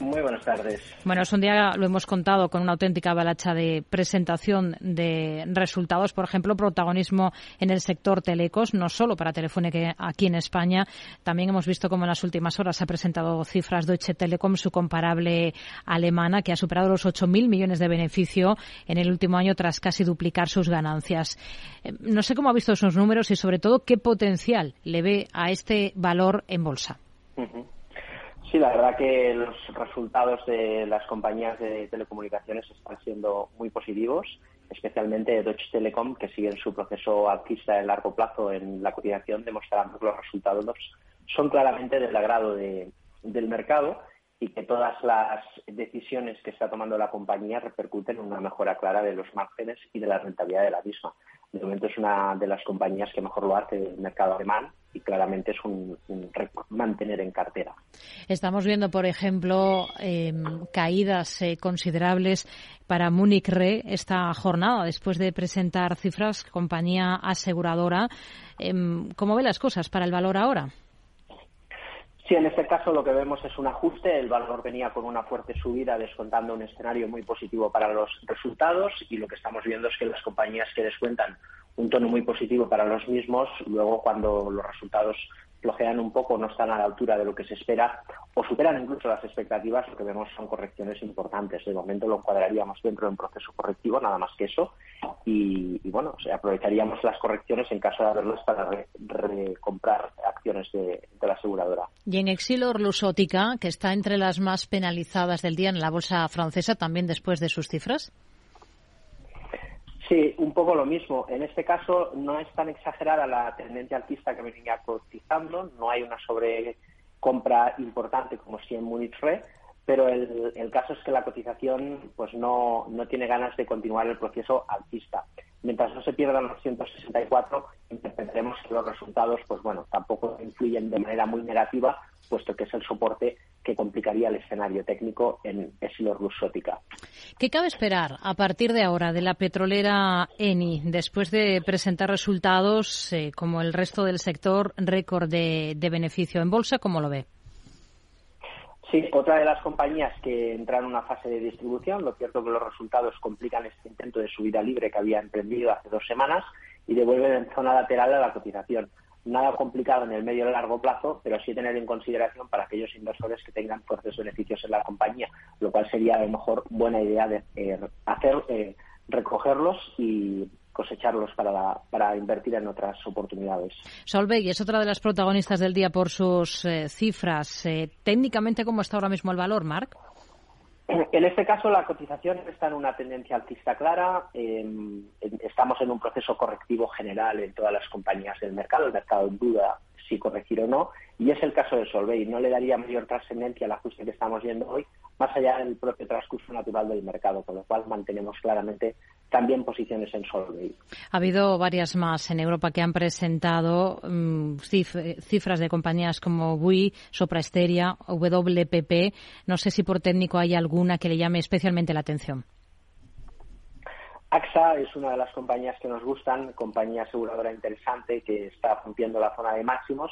N: Muy buenas tardes.
A: Bueno, es un día, lo hemos contado, con una auténtica balacha de presentación de resultados. Por ejemplo, protagonismo en el sector telecos, no solo para Telefónica aquí en España. También hemos visto cómo en las últimas horas ha presentado cifras Deutsche Telekom, su comparable alemana, que ha superado los 8.000 millones de beneficio en el último año tras casi duplicar sus ganancias. Eh, no sé cómo ha visto esos números y, sobre todo, qué potencial le ve a este valor en bolsa.
N: Sí, la verdad que los resultados de las compañías de telecomunicaciones están siendo muy positivos, especialmente Deutsche Telekom, que sigue en su proceso alcista de largo plazo en la cotización, demostrando que los resultados son claramente del agrado del mercado y que todas las decisiones que está tomando la compañía repercuten en una mejora clara de los márgenes y de la rentabilidad de la misma. De momento es una de las compañías que mejor lo hace el mercado alemán y claramente es un, mantener en cartera.
A: Estamos viendo, por ejemplo, em, caídas eh, considerables para Munich Re esta jornada después de presentar cifras, compañía aseguradora. Em, ¿Cómo ve las cosas para el valor ahora?
N: Sí, en este caso lo que vemos es un ajuste. El valor venía con una fuerte subida, descontando un escenario muy positivo para los resultados y lo que estamos viendo es que las compañías que descuentan un tono muy positivo para los mismos, luego cuando los resultados flojean un poco, no están a la altura de lo que se espera o superan incluso las expectativas, lo que vemos son correcciones importantes. De momento lo encuadraríamos dentro de un proceso correctivo, nada más que eso, y, bueno, aprovecharíamos las correcciones en caso de haberlas para recomprar acciones de, la aseguradora.
A: Y en Exilor Lusótica, que está entre las más penalizadas del día en la bolsa francesa, también después de sus cifras.
N: Sí, un poco lo mismo. En este caso no es tan exagerada la tendencia alcista que venía cotizando, no hay una sobrecompra importante como si en Munich Re, pero el, el, caso es que la cotización pues no, no tiene ganas de continuar el proceso alcista mientras no se pierdan los 164, interpretaremos que los resultados, pues bueno, tampoco influyen de manera muy negativa, puesto que es el soporte que complicaría el escenario técnico en Essilor-Luxótica.
A: ¿Qué cabe esperar a partir de ahora de la petrolera Eni, después de presentar resultados eh, como el resto del sector, récord de beneficio en bolsa? ¿Cómo lo ve?
N: Sí, otra de las compañías que entraron en una fase de distribución. Lo cierto que los resultados complican este intento de subida libre que había emprendido hace dos semanas y devuelven en zona lateral a la cotización. Nada complicado en el medio y largo plazo, pero sí tener en consideración para aquellos inversores que tengan fuertes beneficios en la compañía, lo cual sería a lo mejor buena idea de eh, hacer eh, recogerlos y cosecharlos para, para invertir en otras oportunidades.
A: Solveig es otra de las protagonistas del día por sus eh, cifras. Eh, técnicamente, ¿cómo está ahora mismo el valor, Marc? <clears throat>
N: En este caso, la cotización está en una tendencia alcista clara. estamos en un proceso correctivo general en todas las compañías del mercado. El mercado duda si corregir o no. Y es el caso de Solvay. No le daría mayor trascendencia al ajuste que estamos viendo hoy, más allá del propio transcurso natural del mercado, con lo cual mantenemos claramente también posiciones en Solvay.
A: Ha habido varias más en Europa que han presentado mm, cifras de compañías como Bui, Soprasteria, WPP. No sé si por técnico hay alguna que le llame especialmente la atención.
N: AXA es una de las compañías que nos gustan, compañía aseguradora interesante que está rompiendo la zona de máximos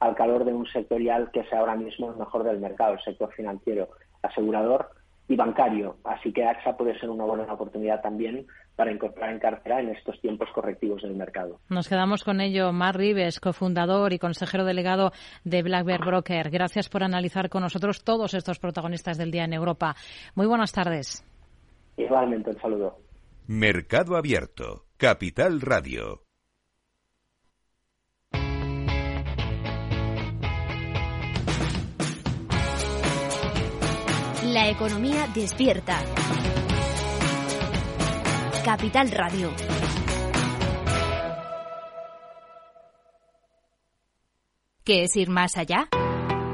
N: al calor de un sectorial que es ahora mismo el mejor del mercado, el sector financiero, asegurador y bancario. Así que AXA puede ser una buena oportunidad también para incorporar en cartera en estos tiempos correctivos del mercado.
A: Nos quedamos con ello. Mar Rives, cofundador y consejero delegado de Black Bear Broker. Gracias por analizar con nosotros todos estos protagonistas del día en Europa. Muy buenas tardes.
N: Igualmente, un saludo.
F: Mercado Abierto, Capital Radio.
O: La economía despierta. Capital Radio. ¿Qué es ir más allá?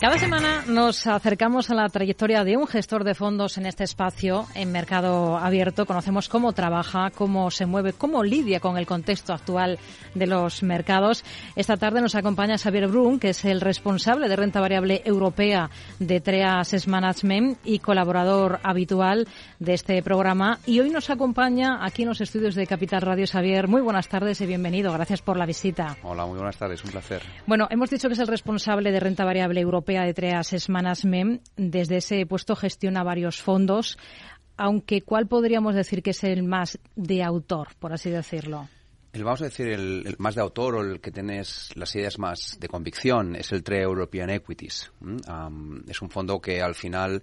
A: Cada semana nos acercamos a la trayectoria de un gestor de fondos en este espacio, en Mercado Abierto. Conocemos cómo trabaja, cómo se mueve, cómo lidia con el contexto actual de los mercados. Esta tarde nos acompaña Xavier Brun, que es el responsable de renta variable europea de TREA Asset Management y colaborador habitual de este programa. Y hoy nos acompaña aquí en los estudios de Capital Radio Xavier. Muy buenas tardes y bienvenido. Gracias por la visita.
P: Hola, muy buenas tardes. Un placer.
A: Bueno, hemos dicho que es el responsable de renta variable europea de Treas Management. Desde ese puesto gestiona varios fondos, aunque ¿cuál podríamos decir que es el más de autor, por así decirlo?
P: El, vamos a decir, el, más de autor o el que tienes las ideas más de convicción es el TRE European Equities. es un fondo que al final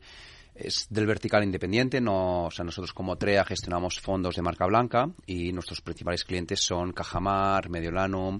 P: es del vertical independiente, no, o sea, nosotros como TREA gestionamos fondos de marca blanca y nuestros principales clientes son Cajamar, Mediolanum,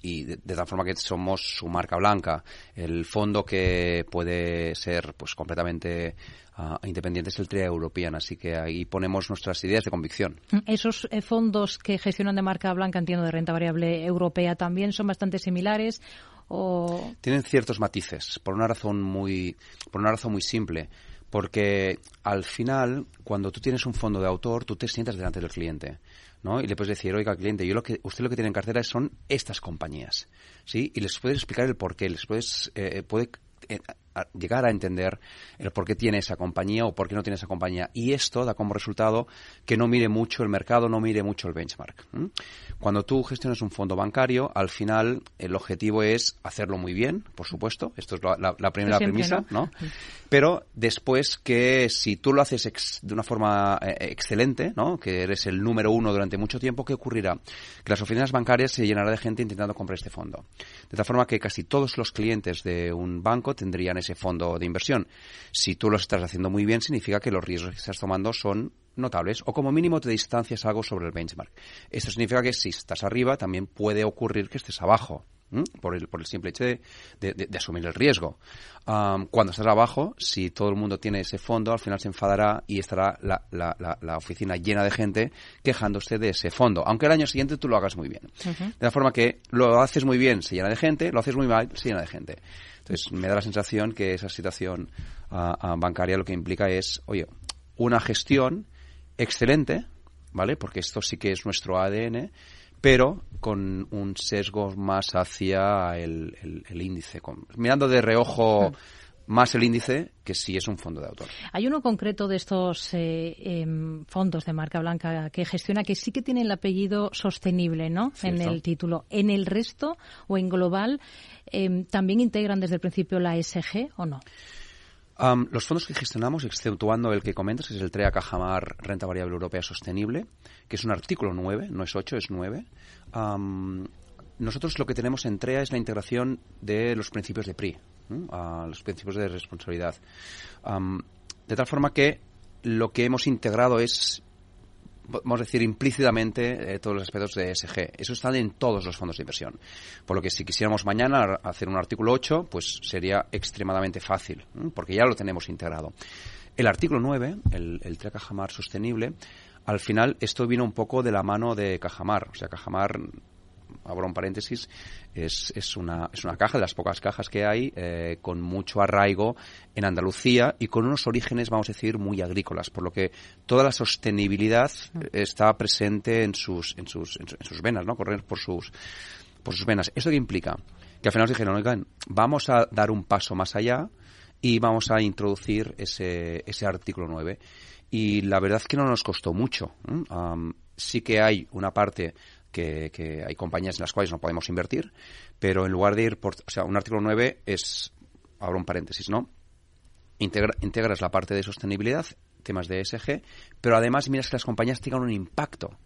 P: y de, tal forma que somos su marca blanca. El fondo que puede ser pues completamente uh, independiente es el TRIA European, así que ahí ponemos nuestras ideas de convicción.
A: Esos eh, fondos que gestionan de marca blanca, entiendo, de renta variable europea, también son bastante similares. O...
P: Tienen ciertos matices, por una razón muy, por una razón muy simple porque al final, cuando tú tienes un fondo de autor, tú te sientas delante del cliente. ¿No? Y le puedes decir, oiga, cliente, yo lo que, usted lo que tiene en cartera son estas compañías, ¿sí? Y les puedes explicar el porqué, les puedes, eh, puede eh, llegar a entender el por qué tiene esa compañía o por qué no tiene esa compañía. Y esto da como resultado que no mire mucho el mercado, no mire mucho el benchmark. Cuando tú gestionas un fondo bancario, al final el objetivo es hacerlo muy bien, por supuesto. Esto es la, primera premisa, ¿no? Pero después que si tú lo haces de una forma eh, excelente, ¿no? Que eres el número uno durante mucho tiempo, ¿qué ocurrirá? Que las oficinas bancarias se llenarán de gente intentando comprar este fondo. De tal forma que casi todos los clientes de un banco tendrían ese fondo de inversión. Si tú lo estás haciendo muy bien, significa que los riesgos que estás tomando son notables o como mínimo te distancias algo sobre el benchmark. Esto significa que si estás arriba también puede ocurrir que estés abajo. Por el, por el simple hecho de, de, asumir el riesgo. cuando estás abajo, si todo el mundo tiene ese fondo, al final se enfadará y estará la, la, la, oficina llena de gente quejándose de ese fondo, aunque el año siguiente tú lo hagas muy bien. De la forma que lo haces muy bien, se llena de gente, lo haces muy mal, se llena de gente. Entonces, me da la sensación que esa situación bancaria lo que implica es, oye, una gestión excelente, ¿vale? Porque esto sí que es nuestro ADN, pero con un sesgo más hacia el, índice, mirando de reojo. Más el índice que si es un fondo de autor.
A: Hay uno concreto de estos eh, em, fondos de marca blanca que gestiona que sí que tiene el apellido sostenible, ¿no? en el título. En el resto o en global em, también integran desde el principio la ESG o no
P: los fondos que gestionamos, exceptuando el que comentas, que es el TREA Cajamar Renta Variable Europea Sostenible, que es un artículo 9, no es 8, es 9. nosotros lo que tenemos en TREA es la integración de los principios de PRI, los principios de responsabilidad. de tal forma que lo que hemos integrado es vamos a decir implícitamente eh, todos los aspectos de ESG. Eso está en todos los fondos de inversión. Por lo que si quisiéramos mañana hacer un artículo 8, pues sería extremadamente fácil, porque ya lo tenemos integrado. El artículo 9, el, el TREA Cajamar sostenible, al final esto vino un poco de la mano de Cajamar. O sea, Cajamar abro un paréntesis, es, es, una, es una caja de las pocas cajas que hay eh, con mucho arraigo en Andalucía y con unos orígenes, vamos a decir, muy agrícolas, por lo que toda la sostenibilidad está presente en sus, en sus, en sus venas, ¿no? Correr por sus, por sus venas. ¿Esto qué implica? Que al final nos dijeron, oigan, vamos a dar un paso más allá y vamos a introducir ese, ese artículo 9. Y la verdad es que no nos costó mucho. sí que hay una parte que, hay compañías en las cuales no podemos invertir, pero en lugar de ir por, o sea, un artículo 9 es, abro un paréntesis, ¿no? integras la parte de sostenibilidad, temas de ESG, pero además miras que las compañías tengan un impacto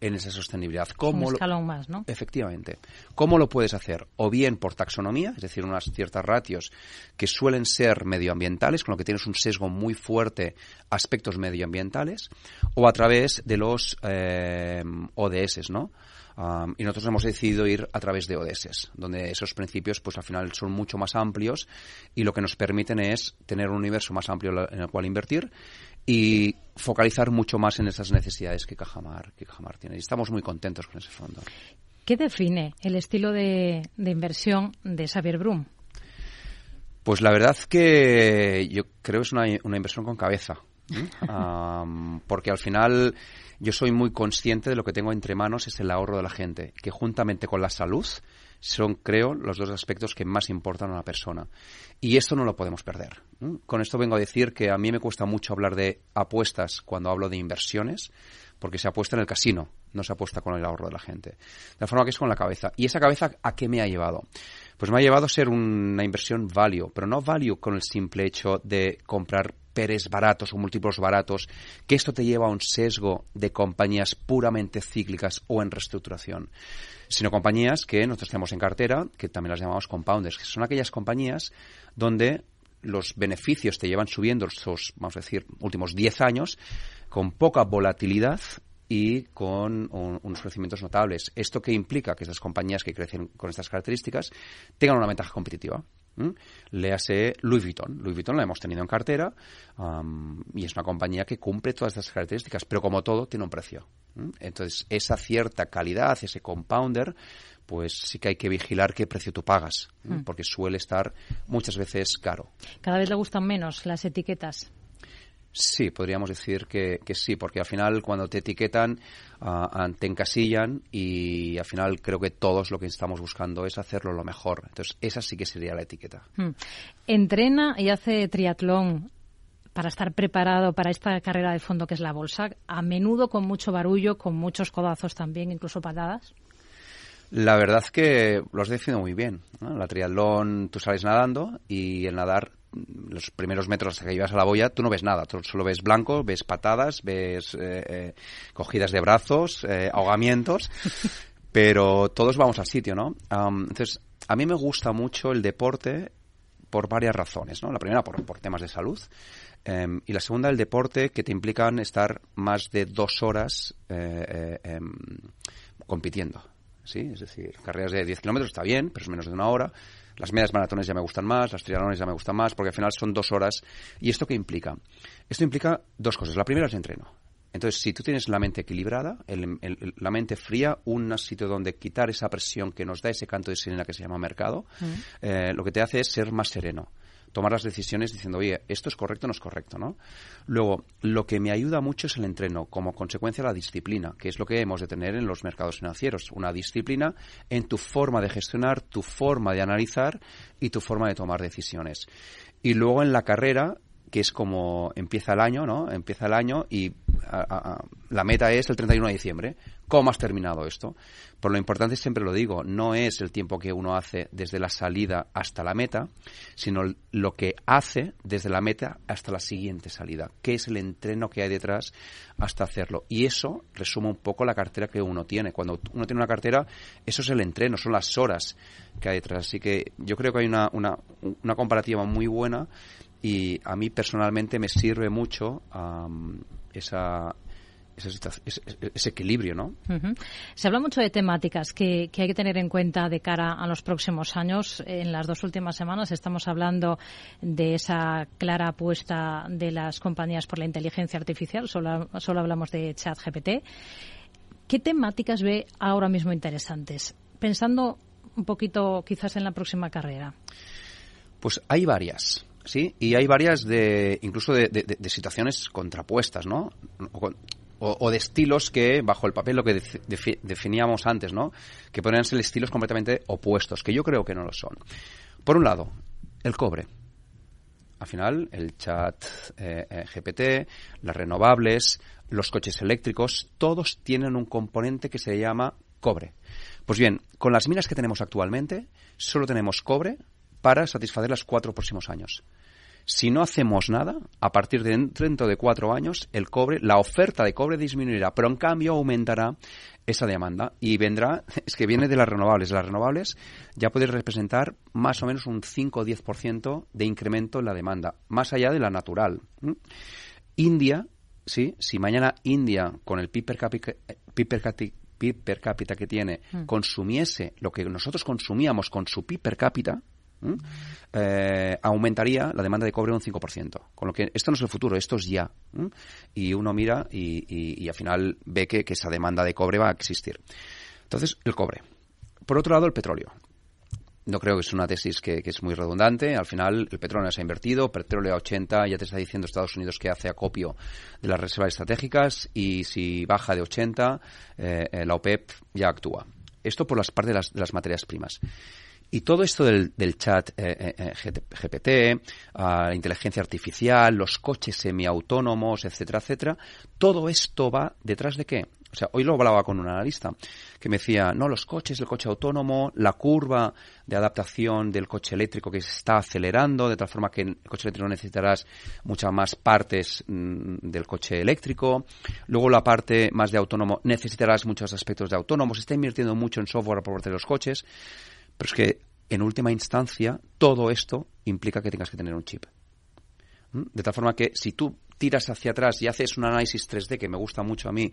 P: en esa sostenibilidad.
A: ¿Cómo un más, ¿no?
P: Efectivamente. ¿Cómo lo puedes hacer? O bien por taxonomía, es decir, unas ciertas ratios que suelen ser medioambientales, con lo que tienes un sesgo muy fuerte aspectos medioambientales, o a través de los eh, ODS, ¿no? Y nosotros hemos decidido ir a través de ODS, donde esos principios pues al final son mucho más amplios y lo que nos permiten es tener un universo más amplio en el cual invertir y focalizar mucho más en esas necesidades que Cajamar, que Cajamar tiene. Y estamos muy contentos con ese fondo.
A: ¿Qué define el estilo de, inversión de Xavier Brum?
P: Pues la verdad que yo creo que es una, una inversión con cabeza. <laughs> porque al final yo soy muy consciente de lo que tengo entre manos es el ahorro de la gente, que juntamente con la salud son, creo, los dos aspectos que más importan a una persona. Y esto no lo podemos perder. Con esto vengo a decir que a mí me cuesta mucho hablar de apuestas cuando hablo de inversiones, porque se apuesta en el casino, no se apuesta con el ahorro de la gente. De la forma que es con la cabeza. ¿Y esa cabeza a qué me ha llevado? Pues me ha llevado a ser una inversión value, pero no value con el simple hecho de comprar peres baratos o múltiplos baratos, que esto te lleva a un sesgo de compañías puramente cíclicas o en reestructuración, sino compañías que nosotros tenemos en cartera, que también las llamamos compounders, que son aquellas compañías donde los beneficios te llevan subiendo estos, vamos a decir, últimos 10 años con poca volatilidad y con unos crecimientos notables. ¿Esto qué implica? Que estas compañías que crecen con estas características tengan una ventaja competitiva. Le hace Louis Vuitton. Louis Vuitton la hemos tenido en cartera y es una compañía que cumple todas estas características, pero como todo tiene un precio. Entonces, esa cierta calidad, ese compounder, pues sí que hay que vigilar qué precio tú pagas, mm. porque suele estar muchas veces caro.
A: Cada vez le gustan menos las etiquetas.
P: Sí, podríamos decir que, sí, porque al final cuando te etiquetan, uh, te encasillan y al final creo que todos lo que estamos buscando es hacerlo lo mejor. Entonces, esa sí que sería la etiqueta. Hmm.
A: Entrena y hace triatlón para estar preparado para esta carrera de fondo que es la bolsa, a menudo con mucho barullo, con muchos codazos también, incluso patadas.
P: La verdad es que lo has definido muy bien. La triatlón, tú sales nadando y el nadar los primeros metros hasta que llegas a la boya, tú no ves nada, tú solo ves blanco, ves patadas, ves eh, eh, cogidas de brazos, eh, ahogamientos, <laughs> pero todos vamos al sitio, ¿no? entonces, a mí me gusta mucho el deporte por varias razones, ¿no? La primera, por, por temas de salud, em, y la segunda, el deporte que te implican estar más de dos horas em, compitiendo, ¿sí? Es decir, carreras de 10 kilómetros está bien, pero es menos de una hora. Las medias maratones ya me gustan más, las triatlones ya me gustan más, porque al final son dos horas. ¿Y esto qué implica? Esto implica dos cosas. La primera es el entreno. Entonces, si tú tienes la mente equilibrada, la mente fría, un sitio donde quitar esa presión que nos da ese canto de sirena que se llama mercado, eh, lo que te hace es ser más sereno tomar las decisiones diciendo, oye, esto es correcto o no es correcto, ¿no? Luego, lo que me ayuda mucho es el entreno, como consecuencia la disciplina, que es lo que hemos de tener en los mercados financieros, una disciplina en tu forma de gestionar, tu forma de analizar y tu forma de tomar decisiones. Y luego en la carrera, que es como empieza el año, ¿no? Empieza el año y la meta es el 31 de diciembre. ¿Cómo has terminado esto? Por lo importante, siempre lo digo, no es el tiempo que uno hace desde la salida hasta la meta, sino lo que hace desde la meta hasta la siguiente salida. ¿Qué es el entreno que hay detrás hasta hacerlo? Y eso resume un poco la cartera que uno tiene. Cuando uno tiene una cartera, eso es el entreno, son las horas que hay detrás. Así que yo creo que hay una, una, una comparativa muy buena y a mí personalmente me sirve mucho esa, ese, equilibrio, ¿no?
A: Se habla mucho de temáticas que, hay que tener en cuenta de cara a los próximos años. En las dos últimas semanas estamos hablando de esa clara apuesta de las compañías por la inteligencia artificial. Solo, solo hablamos de ChatGPT. ¿Qué temáticas ve ahora mismo interesantes? Pensando un poquito quizás en la próxima carrera.
P: Pues hay varias. Sí, y hay varias de, incluso de, de, situaciones contrapuestas, ¿no? O, de estilos que, bajo el papel, lo que definíamos antes, ¿no? Que podrían ser estilos completamente opuestos, que yo creo que no lo son. Por un lado, el cobre. Al final, el chat eh, eh, GPT, las renovables, los coches eléctricos, todos tienen un componente que se llama cobre. Pues bien, con las minas que tenemos actualmente, solo tenemos cobre para satisfacer los cuatro próximos años. Si no hacemos nada, a partir de dentro de cuatro años, el cobre, la oferta de cobre disminuirá, pero en cambio aumentará esa demanda y vendrá, <laughs> es que viene de las renovables. Las renovables ya pueden representar más o menos un 5 o 10% de incremento en la demanda, más allá de la natural. India, sí, si mañana India, con el PIB per cápita, per cápita que tiene, mm. consumiese lo que nosotros consumíamos con su PIB per cápita, eh, aumentaría la demanda de cobre un 5%. Con lo que esto no es el futuro, esto es ya. Y uno mira y, al final ve que, esa demanda de cobre va a existir. Entonces, el cobre. Por otro lado, el petróleo. No creo que es una tesis que, es muy redundante. Al final, el petróleo se ha invertido, petróleo a 80, ya te está diciendo Estados Unidos que hace acopio de las reservas estratégicas y si baja de 80, eh, eh, la OPEP ya actúa. Esto por las parte de las materias primas. Y todo esto del, chat eh, eh, eh, GPT, la inteligencia artificial, los coches semiautónomos, etcétera, etcétera, todo esto va detrás de qué? O sea, hoy lo hablaba con un analista que me decía, no, los coches, el coche autónomo, la curva de adaptación del coche eléctrico que se está acelerando, de tal forma que el coche eléctrico necesitarás muchas más partes mm, del coche eléctrico. Luego la parte más de autónomo, necesitarás muchos aspectos de autónomo. Se está invirtiendo mucho en software por parte de los coches. Pero es que, en última instancia, todo esto implica que tengas que tener un chip. ¿Mm? De tal forma que si tú tiras hacia atrás y haces un análisis 3D que me gusta mucho a mí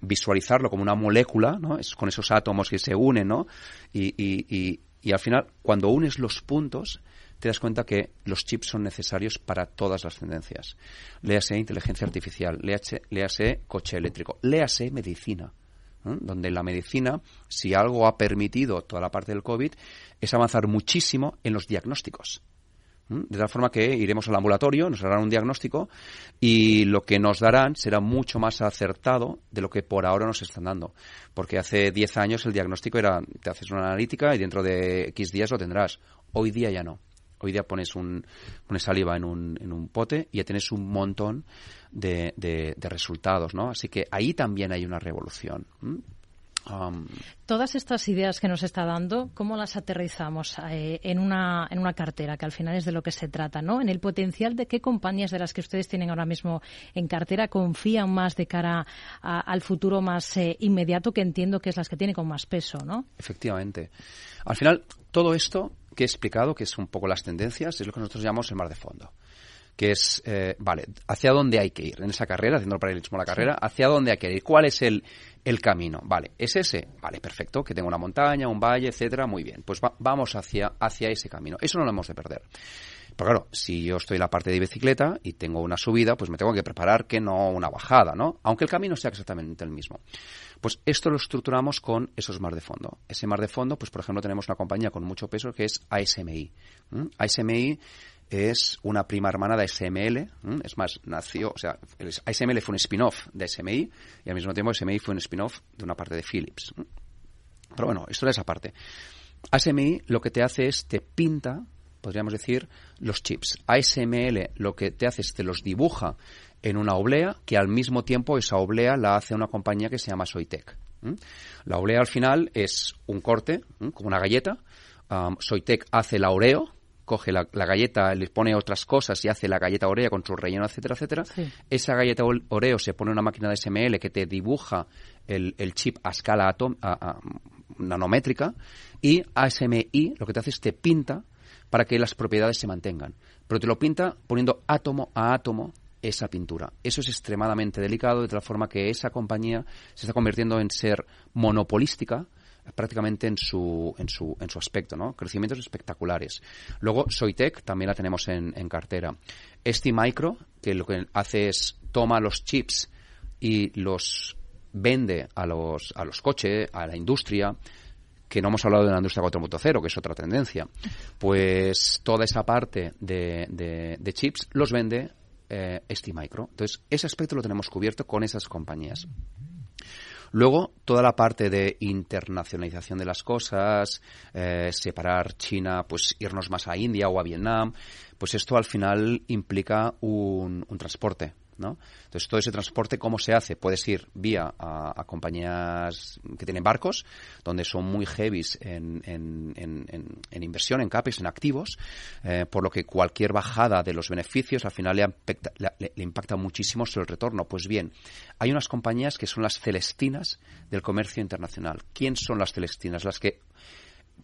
P: visualizarlo como una molécula, ¿no? Es con esos átomos que se unen, ¿no? Y, y, y, al final, cuando unes los puntos, te das cuenta que los chips son necesarios para todas las tendencias. Léase inteligencia artificial, léase coche eléctrico, léase medicina donde la medicina, si algo ha permitido toda la parte del COVID, es avanzar muchísimo en los diagnósticos. De tal forma que iremos al ambulatorio, nos harán un diagnóstico y lo que nos darán será mucho más acertado de lo que por ahora nos están dando. Porque hace 10 años el diagnóstico era, te haces una analítica y dentro de X días lo tendrás. Hoy día ya no. Hoy día pones, un, pones saliva en un, en un pote y ya tienes un montón de, de, resultados, ¿no? Así que ahí también hay una revolución.
A: Todas estas ideas que nos está dando, ¿cómo las aterrizamos eh, en, una, en una cartera, que al final es de lo que se trata, ¿no? En el potencial de qué compañías de las que ustedes tienen ahora mismo en cartera confían más de cara al futuro más eh, inmediato, que entiendo que es las que tienen con más peso, ¿no?
P: Efectivamente. Al final, todo esto que he explicado, que es un poco las tendencias, es lo que nosotros llamamos el mar de fondo que es, eh, vale, ¿hacia dónde hay que ir en esa carrera, haciendo el paralelismo a la carrera? ¿Hacia dónde hay que ir? ¿Cuál es el, el camino? Vale, ¿es ese? Vale, perfecto, que tengo una montaña, un valle, etcétera, muy bien. Pues vamos hacia, hacia ese camino. Eso no lo hemos de perder. Pero claro, si yo estoy en la parte de bicicleta y tengo una subida, pues me tengo que preparar que no una bajada, ¿no? Aunque el camino sea exactamente el mismo. Pues esto lo estructuramos con esos mar de fondo. Ese mar de fondo, pues por ejemplo tenemos una compañía con mucho peso que es ASMI. ASMI es una prima hermana de SML. Es más, nació, o sea, ASML fue un spin-off de SMI y al mismo tiempo SMI fue un spin-off de una parte de Philips. Pero bueno, esto es esa parte. ASMI lo que te hace es te pinta, podríamos decir, los chips. ASML lo que te hace es te los dibuja en una oblea que al mismo tiempo esa oblea la hace una compañía que se llama Soitec. La oblea al final es un corte, como una galleta. Soitec hace la oreo, coge la, galleta, le pone otras cosas y hace la galleta Oreo con su relleno, etcétera, etcétera. Esa galleta Oreo se pone en una máquina de SML que te dibuja el, chip a escala nanométrica y ASMI lo que te hace es te pinta para que las propiedades se mantengan. Pero te lo pinta poniendo átomo a átomo esa pintura. Eso es extremadamente delicado, de tal forma que esa compañía se está convirtiendo en ser monopolística prácticamente en su, en su, en su aspecto, ¿no? Crecimientos espectaculares. Luego, Soitec también la tenemos en, en cartera. Este Micro, que lo que hace es toma los chips y los vende a los, a los coches, a la industria, que no hemos hablado de la industria 4.0, que es otra tendencia, pues toda esa parte de, de, chips los vende eh, Micro. Entonces, ese aspecto lo tenemos cubierto con esas compañías. Luego, toda la parte de internacionalización de las cosas, eh, separar China, pues irnos más a India o a Vietnam, pues esto al final implica un, un transporte ¿no? Entonces, todo ese transporte, ¿cómo se hace? Puedes ir vía a, compañías que tienen barcos, donde son muy heavies en, en, inversión, en CAPEX, en activos, eh, por lo que cualquier bajada de los beneficios al final le, impacta, le, impacta muchísimo sobre el retorno. Pues bien, hay unas compañías que son las celestinas del comercio internacional. ¿Quién son las celestinas? Las que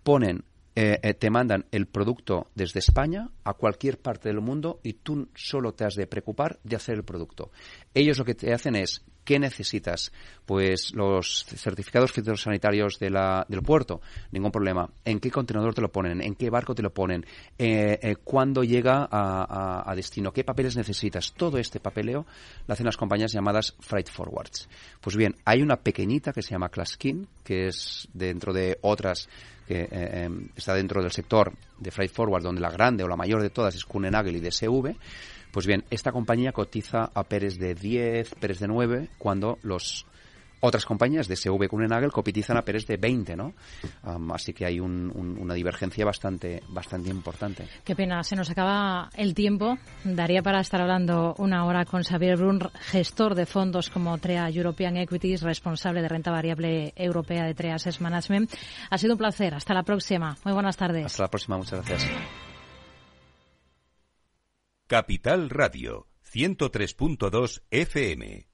P: ponen eh, eh, te mandan el producto desde España a cualquier parte del mundo y tú solo te has de preocupar de hacer el producto. Ellos lo que te hacen es ¿Qué necesitas? Pues los certificados fitosanitarios del puerto, ningún problema. ¿En qué contenedor te lo ponen? ¿En qué barco te lo ponen? Eh, ¿Cuándo llega a, destino? ¿Qué papeles necesitas? Todo este papeleo lo hacen las compañías llamadas Freight Forwards. Pues bien, hay una pequeñita que se llama Claskin, que es dentro de otras que eh, está dentro del sector de Freight Forward, donde la grande o la mayor de todas es Kuehne+Nagel y DSV, pues bien, esta compañía cotiza a Pérez de 10, Pérez de 9, cuando los otras compañías de SV Kuehne+Nagel cotizan a Pérez de 20, ¿no? así que hay una divergencia bastante, bastante importante.
A: Qué pena, se nos acaba el tiempo. Daría para estar hablando una hora con Xavier Brun, gestor de fondos como TREA European Equities, responsable de renta variable europea de TREA Asset Management. Ha sido un placer. Hasta la próxima. Muy buenas tardes.
P: Hasta la próxima. Muchas gracias.
F: Capital Radio, 103.2 FM.